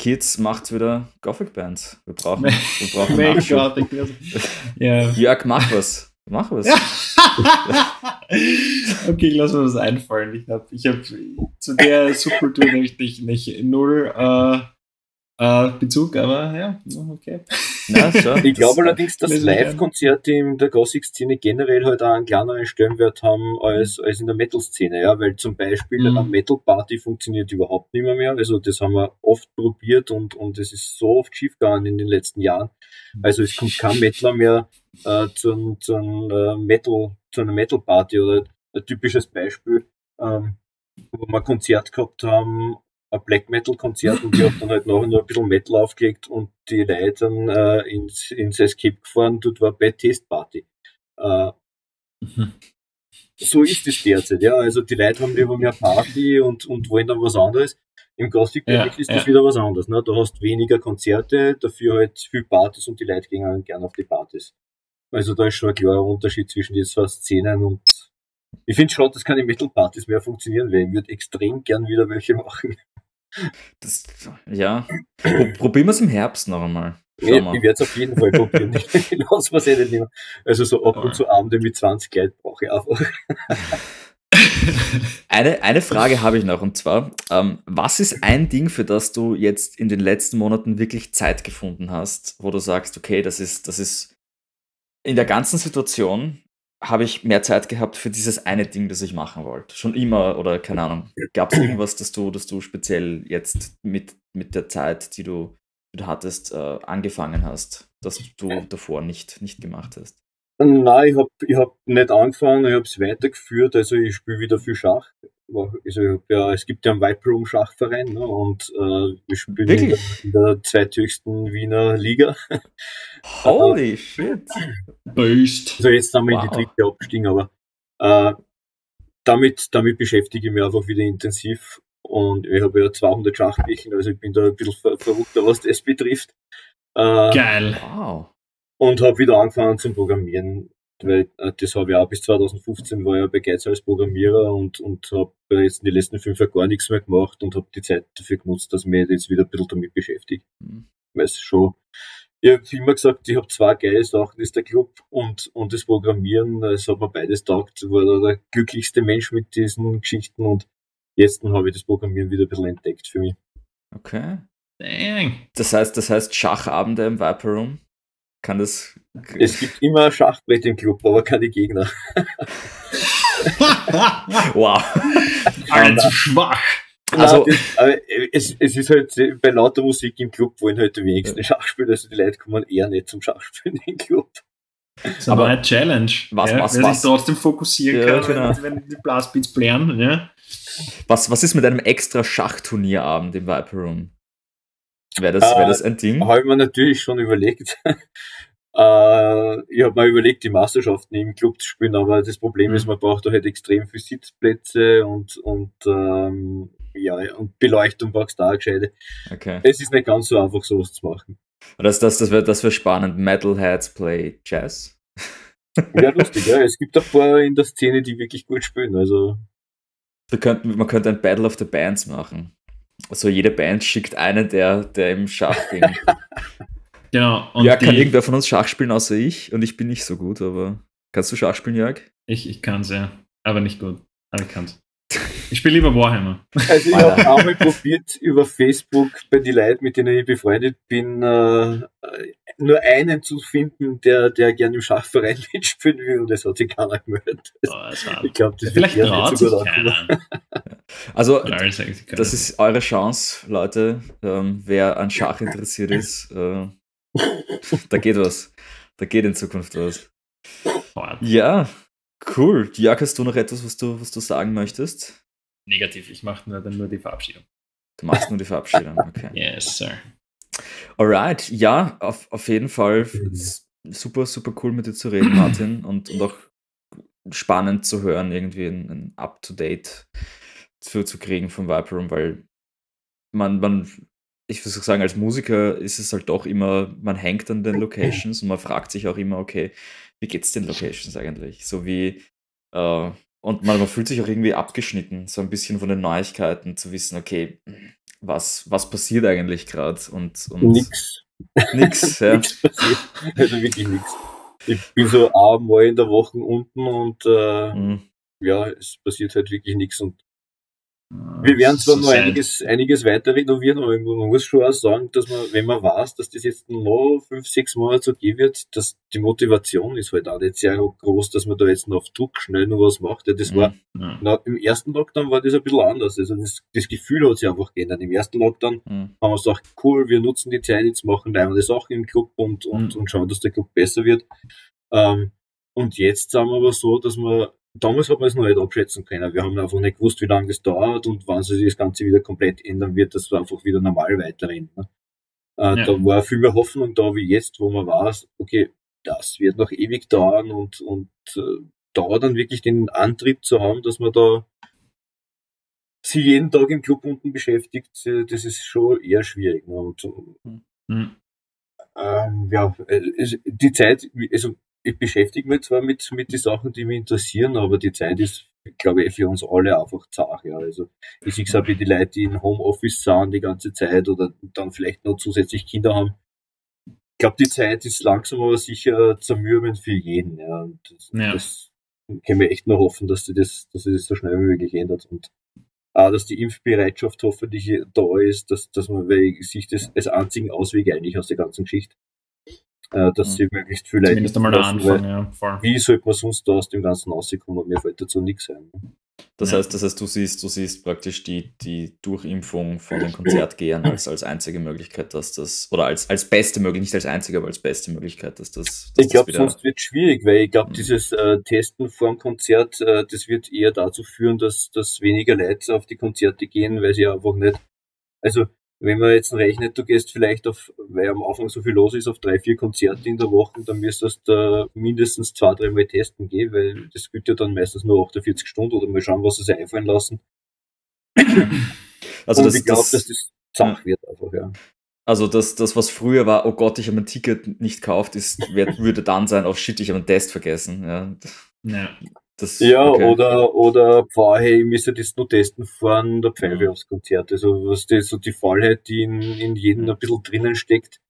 Kids macht wieder Gothic Bands. Wir brauchen, wir brauchen Nachschub. ja. Jörg, mach was. Mach was. okay, ich lasse mir das einfallen. Ich habe ich hab zu der Subkultur nicht, nicht, nicht null äh, äh, Bezug, aber ja, okay. Na, so. ich glaube allerdings, dass Live-Konzerte in der Gothic-Szene generell halt auch einen kleineren Stellenwert haben als, als in der Metal-Szene, ja, weil zum Beispiel mhm. eine Metal-Party funktioniert überhaupt nicht mehr, mehr. Also das haben wir oft probiert und, und es ist so oft schiefgegangen in den letzten Jahren. Also es kommt kein Metaler mehr äh, zu, zu, äh, Metal, zu einer Metal-Party oder ein typisches Beispiel, ähm, wo wir ein Konzert gehabt haben Black Metal Konzert und ich habe dann halt nachher noch ein bisschen Metal aufgelegt und die Leute dann äh, ins, ins Escape gefahren, dort war bei Testparty. Äh, mhm. So ist es derzeit, ja. Also die Leute haben lieber mehr Party und, und wollen dann was anderes. Im Gothic ja, ist ja. das wieder was anderes. Ne? Du hast weniger Konzerte, dafür halt viel Partys und die Leute gehen dann gerne auf die Partys. Also da ist schon ein klarer Unterschied zwischen den zwei Szenen und ich finde schon, dass keine Metal-Partys mehr funktionieren werden. Ich würde extrem gern wieder welche machen. Das, ja. Probieren wir es im Herbst noch einmal. Ja, ich werde es auf jeden Fall probieren. ich lasse was eh nicht mehr. Also so ab und zu Abende mit 20 Leuten brauche ich einfach. eine, eine Frage habe ich noch und zwar, ähm, was ist ein Ding, für das du jetzt in den letzten Monaten wirklich Zeit gefunden hast, wo du sagst, okay, das ist, das ist in der ganzen Situation habe ich mehr Zeit gehabt für dieses eine Ding, das ich machen wollte. Schon immer oder keine Ahnung. Gab es irgendwas, das du, das du speziell jetzt mit, mit der Zeit, die du, die du hattest, äh, angefangen hast, das du davor nicht, nicht gemacht hast? Nein, ich habe ich hab nicht angefangen, ich habe es weitergeführt. Also ich spiele wieder viel Schach. Also ja, es gibt ja einen Room Schachverein ne, und äh, wir spielen in der, in der, zweithöchsten Wiener Liga. Holy shit! Böst. Also jetzt sind wir wow. in die dritte abgestiegen, aber äh, damit, damit beschäftige ich mich einfach wieder intensiv und ich habe ja 200 Schachbücher, also ich bin da ein bisschen ver verrückter, was das betrifft. Äh, Geil. Wow. Und habe wieder angefangen zum Programmieren weil äh, das habe ich auch bis 2015 war ich bei Geiz als Programmierer und, und habe jetzt in den letzten fünf Jahren gar nichts mehr gemacht und habe die Zeit dafür genutzt, dass ich mich jetzt wieder ein bisschen damit beschäftige. Mhm. Weil es schon ich habe immer gesagt, ich habe zwei geile Sachen, das ist der Club und, und das Programmieren. Es hat mir beides taugt. War da der glücklichste Mensch mit diesen Geschichten und jetzt habe ich das Programmieren wieder ein bisschen entdeckt für mich. Okay. Dang. Das heißt, das heißt Schachabende im Viper Room? Kann das. Es gibt immer Schachbrett im Club, aber keine Gegner. Wow. Alle zu schwach. Also- Also, das, es, es ist halt bei lauter Musik im Club wollen halt die wenigsten Schach spielen, also die Leute kommen eher nicht zum Schachspielen im Club. So Aber eine Challenge. was- ja, was- wer was- sich trotzdem fokussieren Ja, kann, genau. wenn, wenn die Blastbeats blären. Ja? Was, was ist mit einem extra Schachturnierabend im Viper Room? Wäre das, wär Äh, das ein Ding? Habe ich mir natürlich schon überlegt. äh, ich habe mir überlegt, die Meisterschaften im Club zu spielen, aber das Problem Mhm. ist, man braucht da halt extrem viel Sitzplätze und, und, ähm, ja, und Beleuchtung brauchst du auch gescheite. Okay. Es ist nicht ganz so einfach, sowas zu machen. Das, das, das wäre das wär spannend. Metalheads play Jazz. Ja, lustig, ja. Es gibt ein paar in der Szene, die wirklich gut spielen. Also, könnten, man könnte ein Battle of the Bands machen. Also jede Band schickt einen, der, der im Schach ging. Genau. Ja, kann irgendwer von uns Schach spielen außer ich? Und ich bin nicht so gut, aber kannst du Schach spielen, Jörg? ich ich kann es ja, aber nicht gut. Aber ich kann's. Ich spiele lieber Warhammer. also ich habe einmal probiert, über Facebook bei den Leuten, mit denen ich befreundet bin, äh, nur einen zu finden, der, der gerne im Schachverein mitspielen will und es hat sich keiner gemeldet. Oh, Ich glaube, das vielleicht wird nicht so gut. Also, das ist eure Chance, Leute. Ähm, wer an Schach interessiert ist, äh, da geht was. Da geht in Zukunft was. Ja, cool. Jörg, hast du noch etwas, was du, was du sagen möchtest? Negativ, ich mache nur, dann nur die Verabschiedung. Du machst nur die Verabschiedung. Okay. Yes, sir. Alright, ja, auf, auf jeden Fall super, super cool mit dir zu reden, Martin, und, und auch spannend zu hören, irgendwie ein, ein Up-to-Date zu, zu kriegen vom Viper Room, weil man, man, ich würde sagen, als Musiker ist es halt doch immer, man hängt an den Locations und man fragt sich auch immer, okay, wie geht's den Locations eigentlich? So wie, äh, und man, man fühlt sich auch irgendwie abgeschnitten, so ein bisschen von den Neuigkeiten, zu wissen, okay, was, was passiert eigentlich gerade und, und Nix. nix, ja. Nix passiert. Also wirklich nichts. Ich bin so einmal in der Woche unten und äh, Mhm. ja, es passiert halt wirklich nichts. Und wir werden zwar So noch einiges, einiges weiter renovieren, aber man muss schon auch sagen, dass man, wenn man weiß, dass das jetzt noch fünf, sechs Monate so gehen wird, dass die Motivation ist halt auch nicht sehr groß, dass man da jetzt noch auf Druck schnell noch was macht. Ja, das war, Ja. na, im ersten Lockdown war das ein bisschen anders. Also das, das Gefühl hat sich einfach geändert. Im ersten Lockdown Mhm. haben wir gesagt, cool, wir nutzen die Zeit jetzt, machen leibende Sachen im Club und, und, Mhm. und schauen, dass der Club besser wird. Ähm, und jetzt sind wir aber so, dass wir, damals hat man es noch nicht abschätzen können. Wir haben einfach nicht gewusst, wie lange das dauert und wann sich das Ganze wieder komplett ändern wird, dass wir einfach wieder normal weiterrennen. Ne? Äh, Ja. Da war viel mehr Hoffnung da wie jetzt, wo man weiß, okay, das wird noch ewig dauern und, und äh, da dann wirklich den Antrieb zu haben, dass man da sich jeden Tag im Club unten beschäftigt, äh, das ist schon eher schwierig. Ne? Und Hm. ähm, ja, äh, die Zeit, also ich beschäftige mich zwar mit, mit den Sachen, die mich interessieren, aber die Zeit ist, glaube ich, für uns alle einfach zart. Ja. Also ich sehe es auch bei die Leute, die in Homeoffice sind die ganze Zeit oder dann vielleicht noch zusätzlich Kinder haben. Ich glaube, die Zeit ist langsam aber sicher zermürbend für jeden. Ja. Und das, Ja. das können wir echt nur hoffen, dass sich das, dass sich das so schnell wie möglich ändert. Und auch, dass die Impfbereitschaft hoffentlich da ist, dass, dass man weil ich sehe das als einzigen Ausweg eigentlich aus der ganzen Geschichte. Äh, dass Mhm. sie möglichst viel Zumindest einmal der Anfang, ja. Voll. weil Wie sollte man sonst da aus dem Ganzen rauskommen? Mir fällt dazu nichts ein. Das Ja. heißt, das heißt, du siehst, du siehst praktisch die, die Durchimpfung von den Konzertgehern als, als einzige Möglichkeit, dass das, oder als, als beste Möglichkeit, nicht als einzige, aber als beste Möglichkeit, dass das, dass Ich glaube, sonst wird es schwierig, weil ich glaube, Mhm. dieses äh, Testen vor dem Konzert, äh, das wird eher dazu führen, dass, dass weniger Leute auf die Konzerte gehen, weil sie einfach nicht. Also, wenn man jetzt rechnet, du gehst vielleicht auf, weil am Anfang so viel los ist, auf drei, vier Konzerte in der Woche, dann müsstest du mindestens zwei, dreimal testen gehen, weil das gilt ja dann meistens nur 48 Stunden oder mal schauen, was sie sich einfallen lassen. Also Und das, ich glaube, das, dass das zach wird einfach, ja. also das, das, was früher war, oh Gott, ich habe ein Ticket nicht gekauft, ist, wird, würde dann sein, oh shit, ich habe einen Test vergessen. Ja, Ja. Das, Ja, okay. oder, oder, hey, ich müsste das nur testen fahren, der Pfeife Mhm. aufs Konzert. Also, was das, so die Fallheit, die in, in jedem ein bisschen drinnen steckt,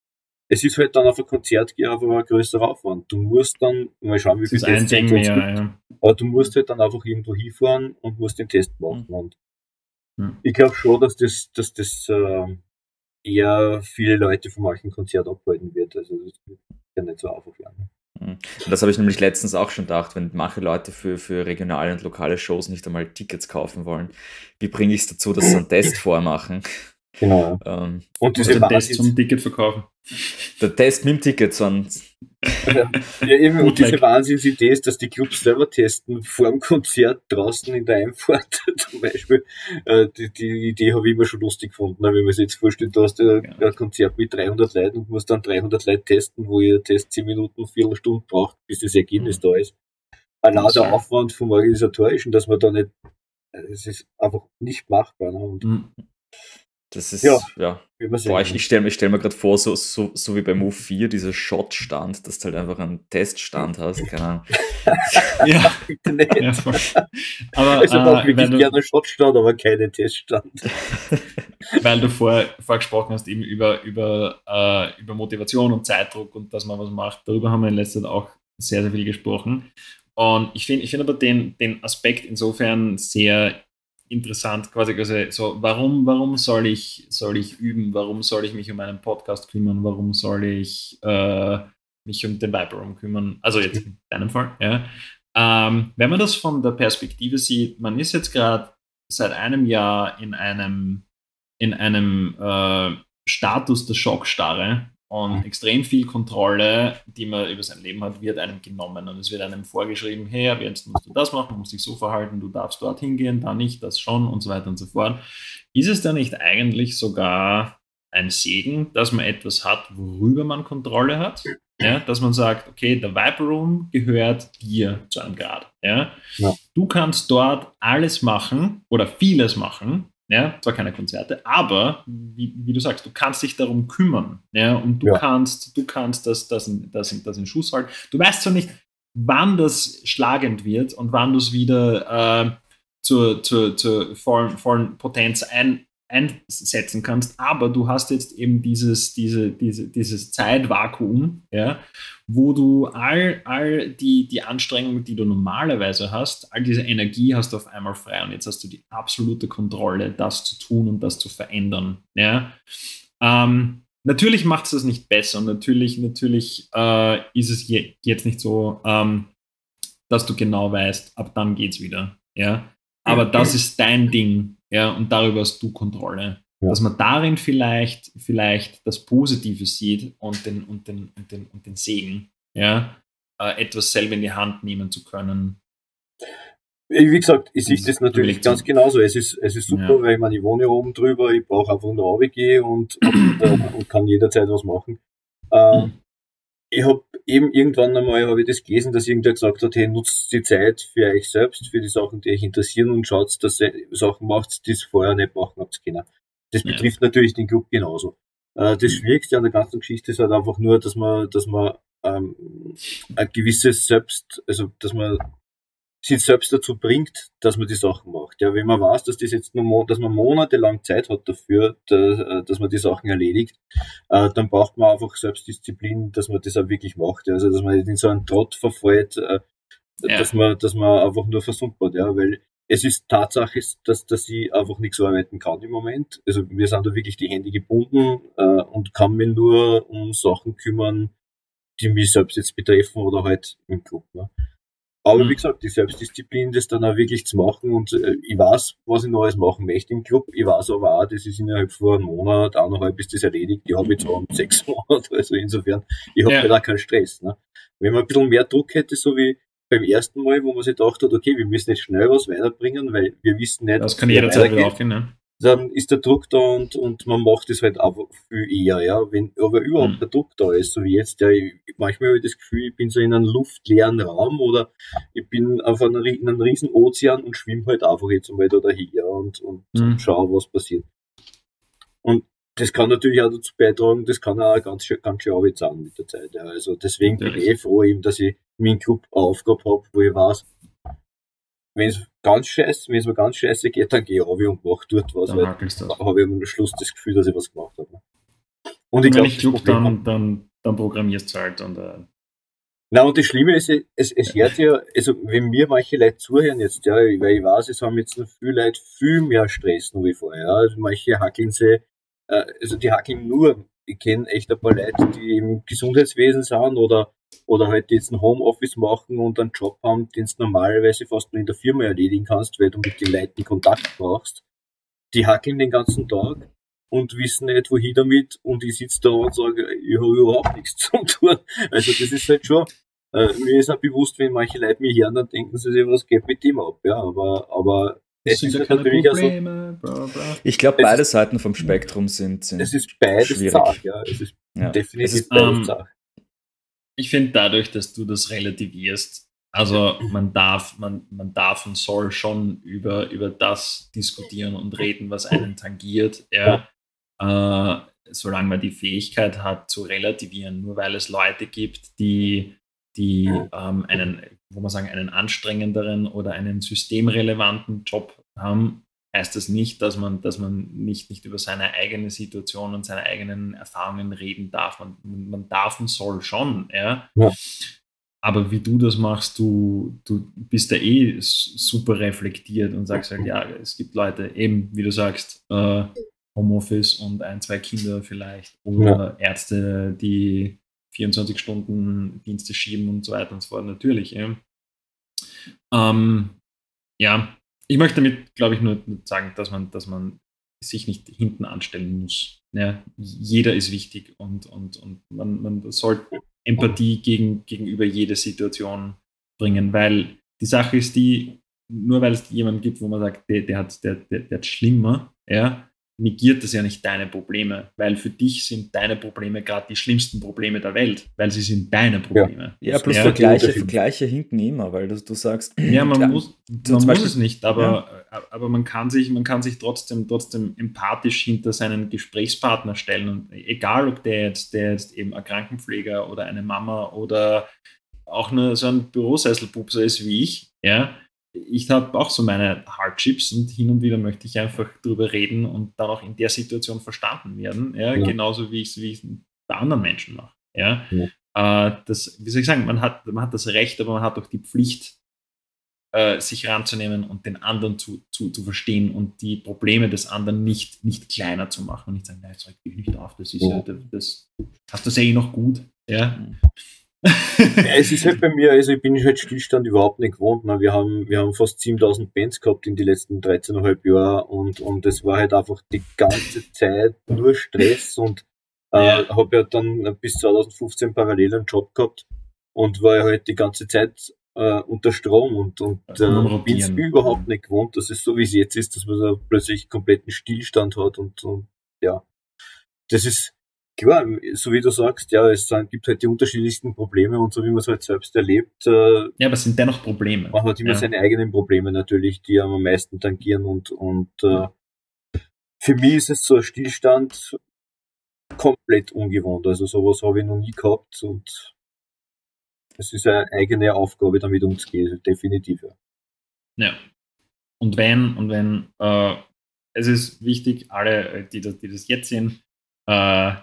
es ist halt dann auf ein Konzert gehen einfach ein größerer Aufwand. Du musst dann mal schauen, wie viel Tests es gibt. Ja. Aber du musst halt dann einfach irgendwo hinfahren und musst den Test machen. Mhm. Und mhm. ich glaube schon, dass das, dass das äh, eher viele Leute von manchen Konzert abhalten wird. Also das wird ja nicht so einfach werden. Mhm. Das habe ich nämlich letztens auch schon gedacht, wenn manche Leute für, für regionale und lokale Shows nicht einmal Tickets kaufen wollen, wie bringe ich es dazu, dass sie einen Test vormachen? Genau. Ähm, und diese den Test zum Ticket verkaufen. Der Test mit dem Ticket, sonst. Ja, ja eben, und diese Wahnsinnsidee ist, dass die Clubs selber testen, vor dem Konzert draußen in der Einfahrt zum Beispiel. Äh, die, die Idee habe ich immer schon lustig gefunden, wenn man sich jetzt vorstellt, du hast ein, ein Konzert mit 300 Leuten und musst dann 300 Leute testen, wo ihr Test 10 Minuten, 4 Stunden braucht, bis das Ergebnis mhm. da ist. Allein der Aufwand vom Organisatorischen, dass man da nicht, es ist einfach nicht machbar. Ne? Und mhm. Das ist, ja, ja. Boah, ich, ich stelle stell mir gerade vor, so, so, so wie bei Move 4, dieser Shot-Stand, dass du halt einfach einen Teststand hast, keine Ahnung. ja, bitte nicht. Ja, aber, also äh, wirklich gerne Shotstand, aber keinen Teststand. weil du vorher vor gesprochen hast, eben über, über, äh, über Motivation und Zeitdruck und dass man was macht. Darüber haben wir in letzter Zeit auch sehr, sehr viel gesprochen. Und ich finde ich find aber den, den Aspekt insofern sehr interessant, quasi, quasi so, warum, warum soll ich, soll ich üben, warum soll ich mich um einen Podcast kümmern, warum soll ich äh, mich um den Viper Room kümmern, also jetzt in deinem Fall, ja. Ähm, wenn man das von der Perspektive sieht, man ist jetzt gerade seit einem Jahr in einem, in einem äh, Status der Schockstarre und mhm. extrem viel Kontrolle, die man über sein Leben hat, wird einem genommen. Und es wird einem vorgeschrieben, hey, jetzt musst du das machen, musst dich so verhalten, du darfst dort hingehen, da nicht, das schon und so weiter und so fort. Ist es da nicht eigentlich sogar ein Segen, dass man etwas hat, worüber man Kontrolle hat? Ja, dass man sagt, okay, der Vibe Room gehört dir zu einem Grad. Ja? ja? Du kannst dort alles machen oder vieles machen, ja, zwar keine Konzerte, aber wie, wie, du sagst, du kannst dich darum kümmern. Ja, und du ja. kannst, du kannst das, das, das, das in Schuss halten. Du weißt zwar nicht, wann das schlagend wird und wann du es wieder äh, zur, zur, zur vollen, vollen Potenz ein, einsetzen kannst, aber du hast jetzt eben dieses, diese, diese, dieses Zeitvakuum, ja, wo du all, all die, die Anstrengungen, die du normalerweise hast, all diese Energie hast du auf einmal frei und jetzt hast du die absolute Kontrolle, das zu tun und das zu verändern. Ja. Ähm, natürlich macht es das nicht besser und natürlich, natürlich äh, ist es je, jetzt nicht so, ähm, dass du genau weißt, ab dann geht's wieder. Ja. Aber das ist dein Ding ja, und darüber hast du Kontrolle. Ja. Dass man darin vielleicht, vielleicht das Positive sieht und den, und den, und den, und den Segen, ja, äh, etwas selber in die Hand nehmen zu können. Wie gesagt, ich sehe das natürlich ganz genauso. Es ist, es ist super, ja. weil ich meine, ich wohne oben drüber, ich brauche einfach nur gehen und, und, äh, und kann jederzeit was machen. Ähm, mhm ich habe eben irgendwann einmal habe ich das gelesen, dass irgendwer gesagt hat, hey, nutzt die Zeit für euch selbst, für die Sachen, die euch interessieren und schaut, dass ihr Sachen macht, die es vorher nicht machen habt können. Das ja. betrifft natürlich den Club genauso. Äh, das mhm. Schwierigste an der ganzen Geschichte ist halt einfach nur, dass man, dass man ähm, ein gewisses Selbst, also dass man sich selbst dazu bringt, dass man die Sachen macht. Ja, wenn man weiß, dass das jetzt nur, dass man monatelang Zeit hat dafür, da, dass man die Sachen erledigt, äh, dann braucht man einfach Selbstdisziplin, dass man das auch wirklich macht. Also, dass man nicht in so einen Trott verfällt, äh, ja. dass man, dass man einfach nur versumpert, ja, weil es ist Tatsache, dass, dass ich einfach nichts arbeiten kann im Moment. Also, wir sind da wirklich die Hände gebunden, äh, und kann mich nur um Sachen kümmern, die mich selbst jetzt betreffen oder halt im Club. Ne. Aber mhm. wie gesagt, die Selbstdisziplin, das dann auch wirklich zu machen und äh, ich weiß, was ich noch alles machen möchte im Club. Ich weiß aber auch, das ist innerhalb von einem Monat, eineinhalb ist das erledigt. Ich habe jetzt auch sechs Monate, also insofern, ich habe ja. da keinen Stress. Ne? Wenn man ein bisschen mehr Druck hätte, so wie beim ersten Mal, wo man sich gedacht hat, okay, wir müssen jetzt schnell was weiterbringen, weil wir wissen nicht, das kann jederzeit wieder aufgehen, ne? Dann ist der Druck da und, und man macht es halt einfach viel eher, ja. Wenn aber überhaupt mhm. der Druck da ist, so wie jetzt, ja, ich, manchmal habe ich das Gefühl, ich bin so in einem luftleeren Raum oder ich bin auf einer, in einem riesen Ozean und schwimme halt einfach jetzt einmal da daher und, und mhm. schaue, was passiert. Und das kann natürlich auch dazu beitragen, das kann auch ganz, ganz schön arbeitsam mit der Zeit. Ja. Also deswegen bin ich eh froh, eben, dass ich meinen Club eine Aufgabe habe, wo ich weiß, wenn es ganz scheiße, wenn es mir ganz scheiße geht, dann gehe ich runter und mache dort was. Dann habe ich am Schluss das Gefühl, dass ich was gemacht habe. Und, ich und wenn ich klug, dann, dann, dann programmierst du halt und äh, na, und das Schlimme ist, es, es hört ja, also wenn mir manche Leute zuhören jetzt, ja, weil ich weiß, es haben jetzt noch viele Leute viel mehr Stress noch wie vorher. Ja. Also manche hackeln sie, äh, also die hackeln nur, ich kenne echt ein paar Leute, die im Gesundheitswesen sind oder, oder halt jetzt ein Homeoffice machen und einen Job haben, den du normalerweise fast nur in der Firma erledigen kannst, weil du mit den Leuten Kontakt brauchst. Die hackeln den ganzen Tag und wissen nicht, wohin damit. Und ich sitze da und sage, ich habe überhaupt nichts zu tun. Also das ist halt schon, äh, mir ist auch bewusst, wenn manche Leute mich hören, dann denken sie sich, was geht mit dem ab. Ja, aber, aber es sind ja keine Probleme, so, bla, bla. Ich glaube, beide ist, Seiten vom Spektrum sind, sind Es ist beides schwierig. Zart, ja. Es ist ja. definitiv es ist, beides ähm, Ich finde dadurch, dass du das relativierst, also man darf, man, man darf und soll schon über, über das diskutieren und reden, was einen tangiert. Ja. Äh, solange man die Fähigkeit hat zu relativieren, nur weil es Leute gibt, die, die ähm, einen, wo man sagen, einen anstrengenderen oder einen systemrelevanten Job haben, heißt das nicht, dass man, dass man nicht, nicht über seine eigene Situation und seine eigenen Erfahrungen reden darf. Man, man darf und soll schon, ja. ja. Aber wie du das machst, du, du bist da eh super reflektiert und sagst halt, ja, es gibt Leute, eben, wie du sagst, äh, Homeoffice und ein, zwei Kinder vielleicht oder ja. Ärzte, die 24 Stunden Dienste schieben und so weiter und so fort. Natürlich. Ja, ähm, ja. Ich möchte damit, glaube ich, nur sagen, dass man, dass man sich nicht hinten anstellen muss. Ja, jeder ist wichtig und, und, und man, man sollte Empathie gegen, gegenüber jeder Situation bringen, weil die Sache ist die, nur weil es jemanden gibt, wo man sagt, der, der hat der, der, der schlimmer, ja, negiert das ja nicht deine Probleme, weil für dich sind deine Probleme gerade die schlimmsten Probleme der Welt, weil sie sind deine Probleme. Ja, ja plus ja, Vergleiche, Vergleiche hinken immer, weil du, du sagst. Ja, man, klar, muss, man muss es nicht, aber, ja. aber man, kann sich, man kann sich trotzdem, trotzdem empathisch hinter seinen Gesprächspartner stellen. Und egal, ob der jetzt, der jetzt eben ein Krankenpfleger oder eine Mama oder auch eine, so ein Bürosesselpupser ist wie ich, ja, ich habe auch so meine Hardships und hin und wieder möchte ich einfach drüber reden und dann auch in der Situation verstanden werden, ja, ja. genauso wie ich es bei anderen Menschen mache. Ja. ja. Äh, das, wie soll ich sagen, man hat, man hat das Recht, aber man hat auch die Pflicht, äh, sich ranzunehmen und den anderen zu, zu, zu verstehen und die Probleme des anderen nicht, nicht kleiner zu machen und nicht sagen, nein, das regt nicht auf, das ist ja, das, das hast du eh noch gut. Ja. Ja, es ist halt bei mir, also ich bin halt Stillstand überhaupt nicht gewohnt. Ne? Wir, haben, wir haben fast 7000 Bands gehabt in den letzten 13,5 Jahren und, und es war halt einfach die ganze Zeit nur Stress und äh, habe ja dann bis 2015 parallel einen Job gehabt und war ja halt die ganze Zeit äh, unter Strom und, und äh, bin es überhaupt nicht gewohnt, dass es so wie es jetzt ist, dass man so plötzlich kompletten Stillstand hat und, und ja, das ist klar, so wie du sagst, ja, es gibt halt die unterschiedlichsten Probleme und so wie man es halt selbst erlebt. Äh, ja, aber es sind dennoch Probleme. Man hat immer ja. seine eigenen Probleme natürlich, die am meisten tangieren und, und äh, für mich ist es so ein Stillstand komplett ungewohnt. Also sowas habe ich noch nie gehabt und es ist eine eigene Aufgabe, damit umzugehen, definitiv. Ja. ja. Und wenn, und wenn, äh, es ist wichtig, alle, die das, die das jetzt sehen, äh,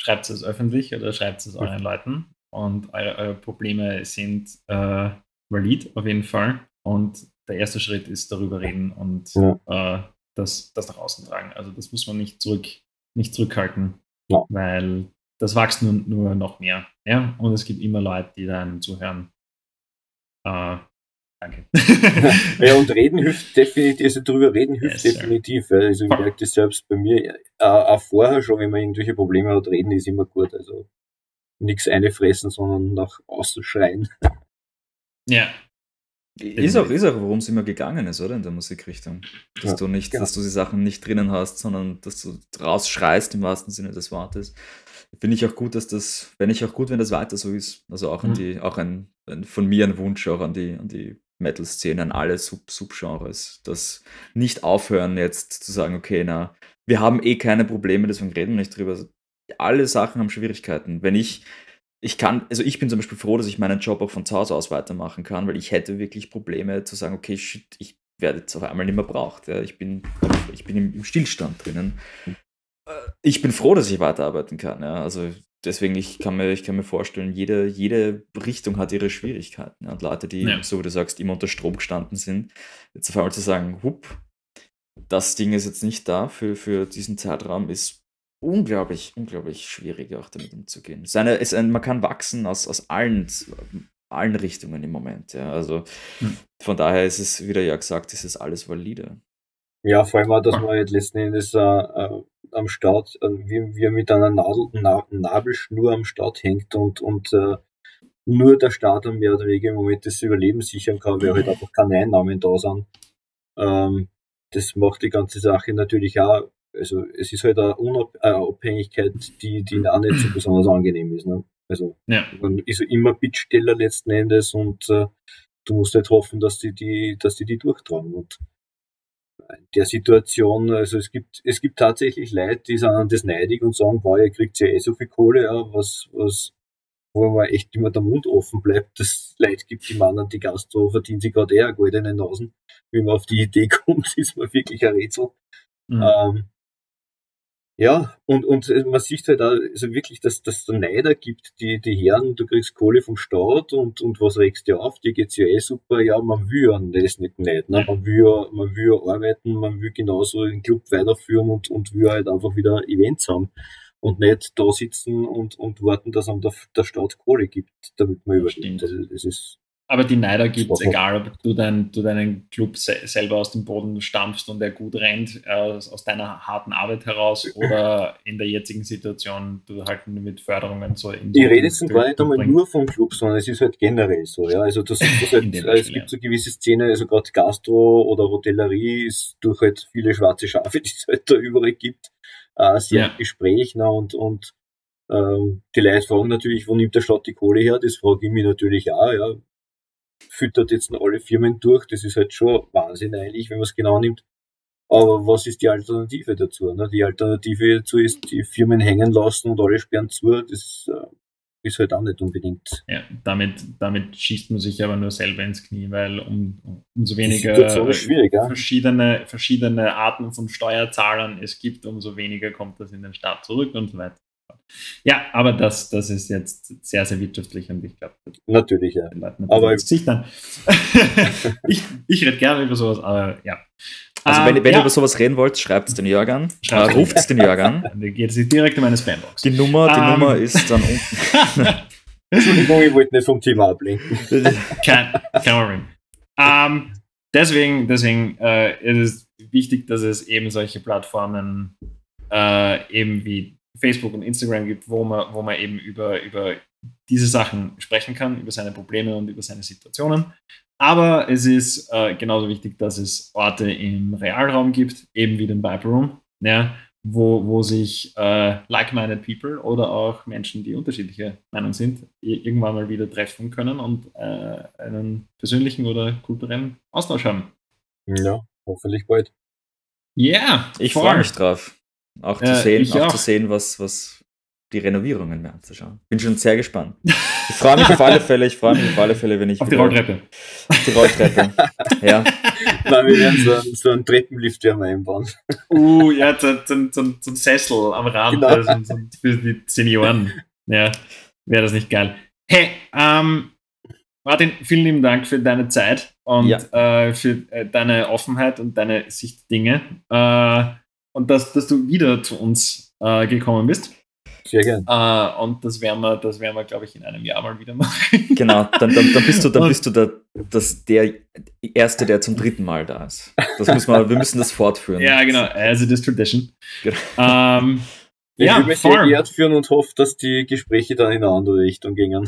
schreibt es öffentlich oder schreibt es euren Leuten. Und eure, eure Probleme sind äh, valid auf jeden Fall. Und der erste Schritt ist darüber reden und ja. äh, das, das nach außen tragen. Also das muss man nicht zurück, nicht zurückhalten, ja. weil das wächst nur, nur noch mehr. Ja? Und es gibt immer Leute, die dann zuhören. Äh, Danke. ja, und reden hilft definitiv, also drüber reden hilft yes, definitiv. Weil, also ich merke das selbst bei mir, äh, auch vorher schon, wenn man irgendwelche Probleme hat, reden ist immer gut. Also nichts einfressen, sondern nach außen schreien. Ja. Ist auch, ist auch, worum es immer gegangen ist, oder? In der Musikrichtung. Dass ja, du nicht, genau. dass du die Sachen nicht drinnen hast, sondern dass du rausschreist im wahrsten Sinne des Wortes. Finde ich auch gut, dass das, wenn ich auch gut, wenn das weiter so ist. Also auch an mhm. die, auch ein, ein, von mir ein Wunsch auch an die, an die Metal-Szene, an alle Sub Subgenres, das nicht aufhören jetzt zu sagen, okay, na, wir haben eh keine Probleme, deswegen reden wir nicht drüber. Alle Sachen haben Schwierigkeiten. Wenn ich, ich kann, also ich bin zum Beispiel froh, dass ich meinen Job auch von zu Hause aus weitermachen kann, weil ich hätte wirklich Probleme zu sagen, okay, shit, ich werde jetzt auf einmal nicht mehr braucht. Ja. Ich bin, ich bin im, Stillstand drinnen. Äh, ich bin froh, dass ich weiterarbeiten kann. Ja. Also deswegen, ich kann mir, ich kann mir vorstellen, jede, jede Richtung hat ihre Schwierigkeiten. Und Leute, die, ja. so wie du sagst, immer unter Strom gestanden sind, jetzt auf einmal zu sagen, hup, das Ding ist jetzt nicht da für, für diesen Zeitraum, ist unglaublich, unglaublich schwierig, auch damit umzugehen. Es eine, es ein, man kann wachsen aus, aus allen, allen Richtungen im Moment. Ja. Also hm. von daher ist es, wie der ja gesagt, ist es alles valide. Ja, vor allem auch, dass man jetzt letzten Endes äh, äh, am Start, äh, wie, wie er mit einer Nadel, Na, Nabelschnur am Start hängt und, und äh, nur der Starter mehr oder weniger im Moment das Überleben sichern kann, weil halt einfach keine Einnahmen da sind. Ähm, das macht die ganze Sache natürlich auch, also es ist halt eine, Unab eine Abhängigkeit, die, die auch nicht so besonders angenehm ist. Ne? Also ja. man ist immer Bittsteller letzten Endes und äh, du musst halt hoffen, dass die, die, dass die die durchtragen. Und der Situation, also es gibt, es gibt tatsächlich Leute, die sind an das neidig und sagen, boah, ihr kriegt ja eh so viel Kohle, ja, was, was, wo man echt immer der Mund offen bleibt, dass Leute gibt, die meinen, die Gastro verdienen sie gerade eher goldene Nasen. Wie man auf die Idee kommt, ist mir wirklich ein Rätsel. Mhm. Ähm, ja, und, und man sieht halt auch also wirklich, dass dass da Neider gibt, die, die Herren, du kriegst Kohle vom Staat und, und was regst dir auf, dir geht's ja eh super, ja, man will ja das nicht nicht, ne? man will ja, man will ja arbeiten, man will genauso den Club weiterführen und, und will halt einfach wieder Events haben und nicht da sitzen und, und warten, dass einem der, der Staat Kohle gibt, damit man überlebt. Also das ist aber die Neider gibt es, egal ob du, dein, du deinen Club se selber aus dem Boden stampfst und er gut rennt, äh, aus, deiner harten Arbeit heraus oder in der jetzigen Situation du halt mit Förderungen so in Ich rede jetzt gar nicht einmal nur vom Club, sondern es ist halt generell so. Ja? Also das, das halt, es gibt so gewisse Szenen, also gerade Gastro oder Hotellerie ist durch halt viele schwarze Schafe, die es halt da überall gibt, äh, sehr ja. Gespräch na, und, und ähm, die Leute fragen natürlich, wo nimmt der Stadt die Kohle her? Das frage ich mich natürlich auch, ja füttert jetzt alle Firmen durch. Das ist halt schon Wahnsinn eigentlich, wenn man es genau nimmt. Aber was ist die Alternative dazu? Ne? Die Alternative dazu ist, die Firmen hängen lassen und alle sperren zu. Das äh, ist halt auch nicht unbedingt. Ja, damit, damit schießt man sich aber nur selber ins Knie, weil um, umso weniger verschiedene, verschiedene Arten von Steuerzahlern es gibt, umso weniger kommt das in den Staat zurück und so weiter. Ja, aber das, das ist jetzt sehr, sehr wirtschaftlich und ich glaube, natürlich, ja. aber sich dann. ich, ich rede gerne über sowas, aber ja. Also, wenn, ähm, wenn ja. ihr über sowas reden wollt, schreibt es den Jörg an. Äh, Ruft es den Jörg an. Dann geht es direkt in meine Spambox. Die Nummer, die um, Nummer ist dann unten. Entschuldigung, ich wollte nicht vom Thema ablenken. kein, kein Problem. Um, deswegen deswegen äh, ist es wichtig, dass es eben solche Plattformen äh, eben wie Facebook und Instagram gibt, wo man, wo man eben über, über diese Sachen sprechen kann, über seine Probleme und über seine Situationen. Aber es ist äh, genauso wichtig, dass es Orte im Realraum gibt, eben wie den Vibe Room, ja, wo, wo sich äh, like-minded people oder auch Menschen, die unterschiedliche Meinung sind, irgendwann mal wieder treffen können und äh, einen persönlichen oder kulturellen Austausch haben. Ja, hoffentlich bald. Ja, yeah, ich freue mich drauf. Auch zu sehen, auch, auch, zu sehen, was, was die Renovierungen mir anzuschauen. Bin schon sehr gespannt. Ich freue mich auf alle Fälle, ich freue mich auf alle Fälle, wenn ich. Auf die Rolltreppe. Auf die Rolltreppe. ja. Nein, wir werden so, so einen Treppenlift werden einbauen. Uh, ja, so, so, so, so ein Sessel am Rand genau. also, so, für die Senioren. Ja, wäre das nicht geil. Hey, ähm, Martin, vielen lieben Dank für deine Zeit und ja. äh, für äh, deine Offenheit und deine Sichtdinge. Äh, und dass, dass du wieder zu uns äh, gekommen bist. Sehr gern. Äh, und das werden wir, das werden wir, glaube ich, in einem Jahr mal wieder machen. Genau, dann, dann, dann bist du, dann bist du der, das, der Erste, der zum dritten Mal da ist. Das muss man, wir müssen das fortführen. Ja, genau, as it is tradition. Genau. Ähm, ich ja, mich sehr geehrt führen und hoffe, dass die Gespräche dann in eine andere Richtung gingen.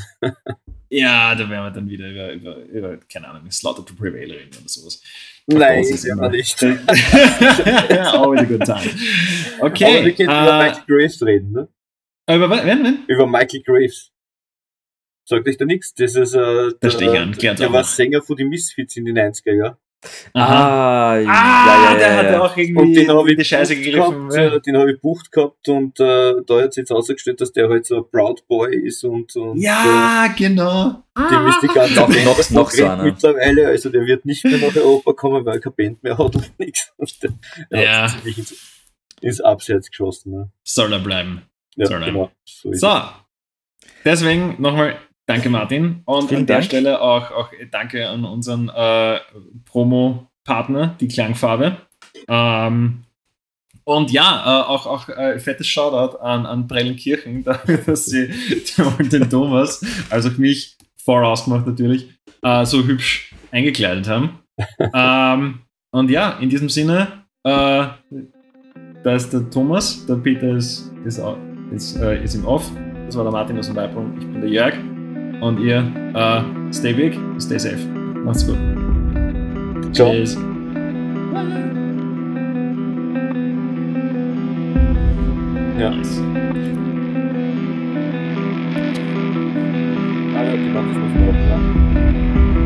ja, da werden wir dann wieder über, über, über keine Ahnung, Slaughter to Prevail reden oder sowas. Nein, ist immer nicht. Always a good time. Okay. Aber wir können uh, über Michael Graves reden, ne? Über wen, wen? Über Michael Graves. Sagt euch da nichts? Das ist, äh, der, an. der war Sänger von den Misfits in den 90er Jahren. Ah, ja, ah, ja, der hat auch irgendwie und den die Scheiße gegriffen. Gehabt, ja. Den habe ich bucht gehabt und äh, da hat sich jetzt ausgestellt, dass der halt so ein Proud Boy ist und, und ja, äh, genau. Dem ist die ganze noch, noch, noch so mittlerweile, also der wird nicht mehr nach Europa kommen, weil er keine Band mehr hat und nichts. ja. ins Abseits geschossen. Ne? Soll er bleiben. Ja, Soll er. genau. So ist So, deswegen nochmal danke Martin und Vielen an der Dank. Stelle auch, auch danke an unseren äh, Promo-Partner, die Klangfarbe. Ähm, und ja, äh, auch, auch äh, fettes Shoutout an, an Prellenkirchen, dass sie den Thomas, also mich vorausgemacht natürlich, äh, so hübsch eingekleidet haben. ähm, und ja, in diesem Sinne, äh, da ist der Thomas, der Peter ist, ist, ist, äh, ist im Off. Das war der Martin aus dem Weibung, ich bin der Jörg. Und ihr, äh, stay big, stay safe. Macht's gut. es. Ciao. Tschüss. Ja. Nice. Ah, ja, genau, das muss man auch sagen.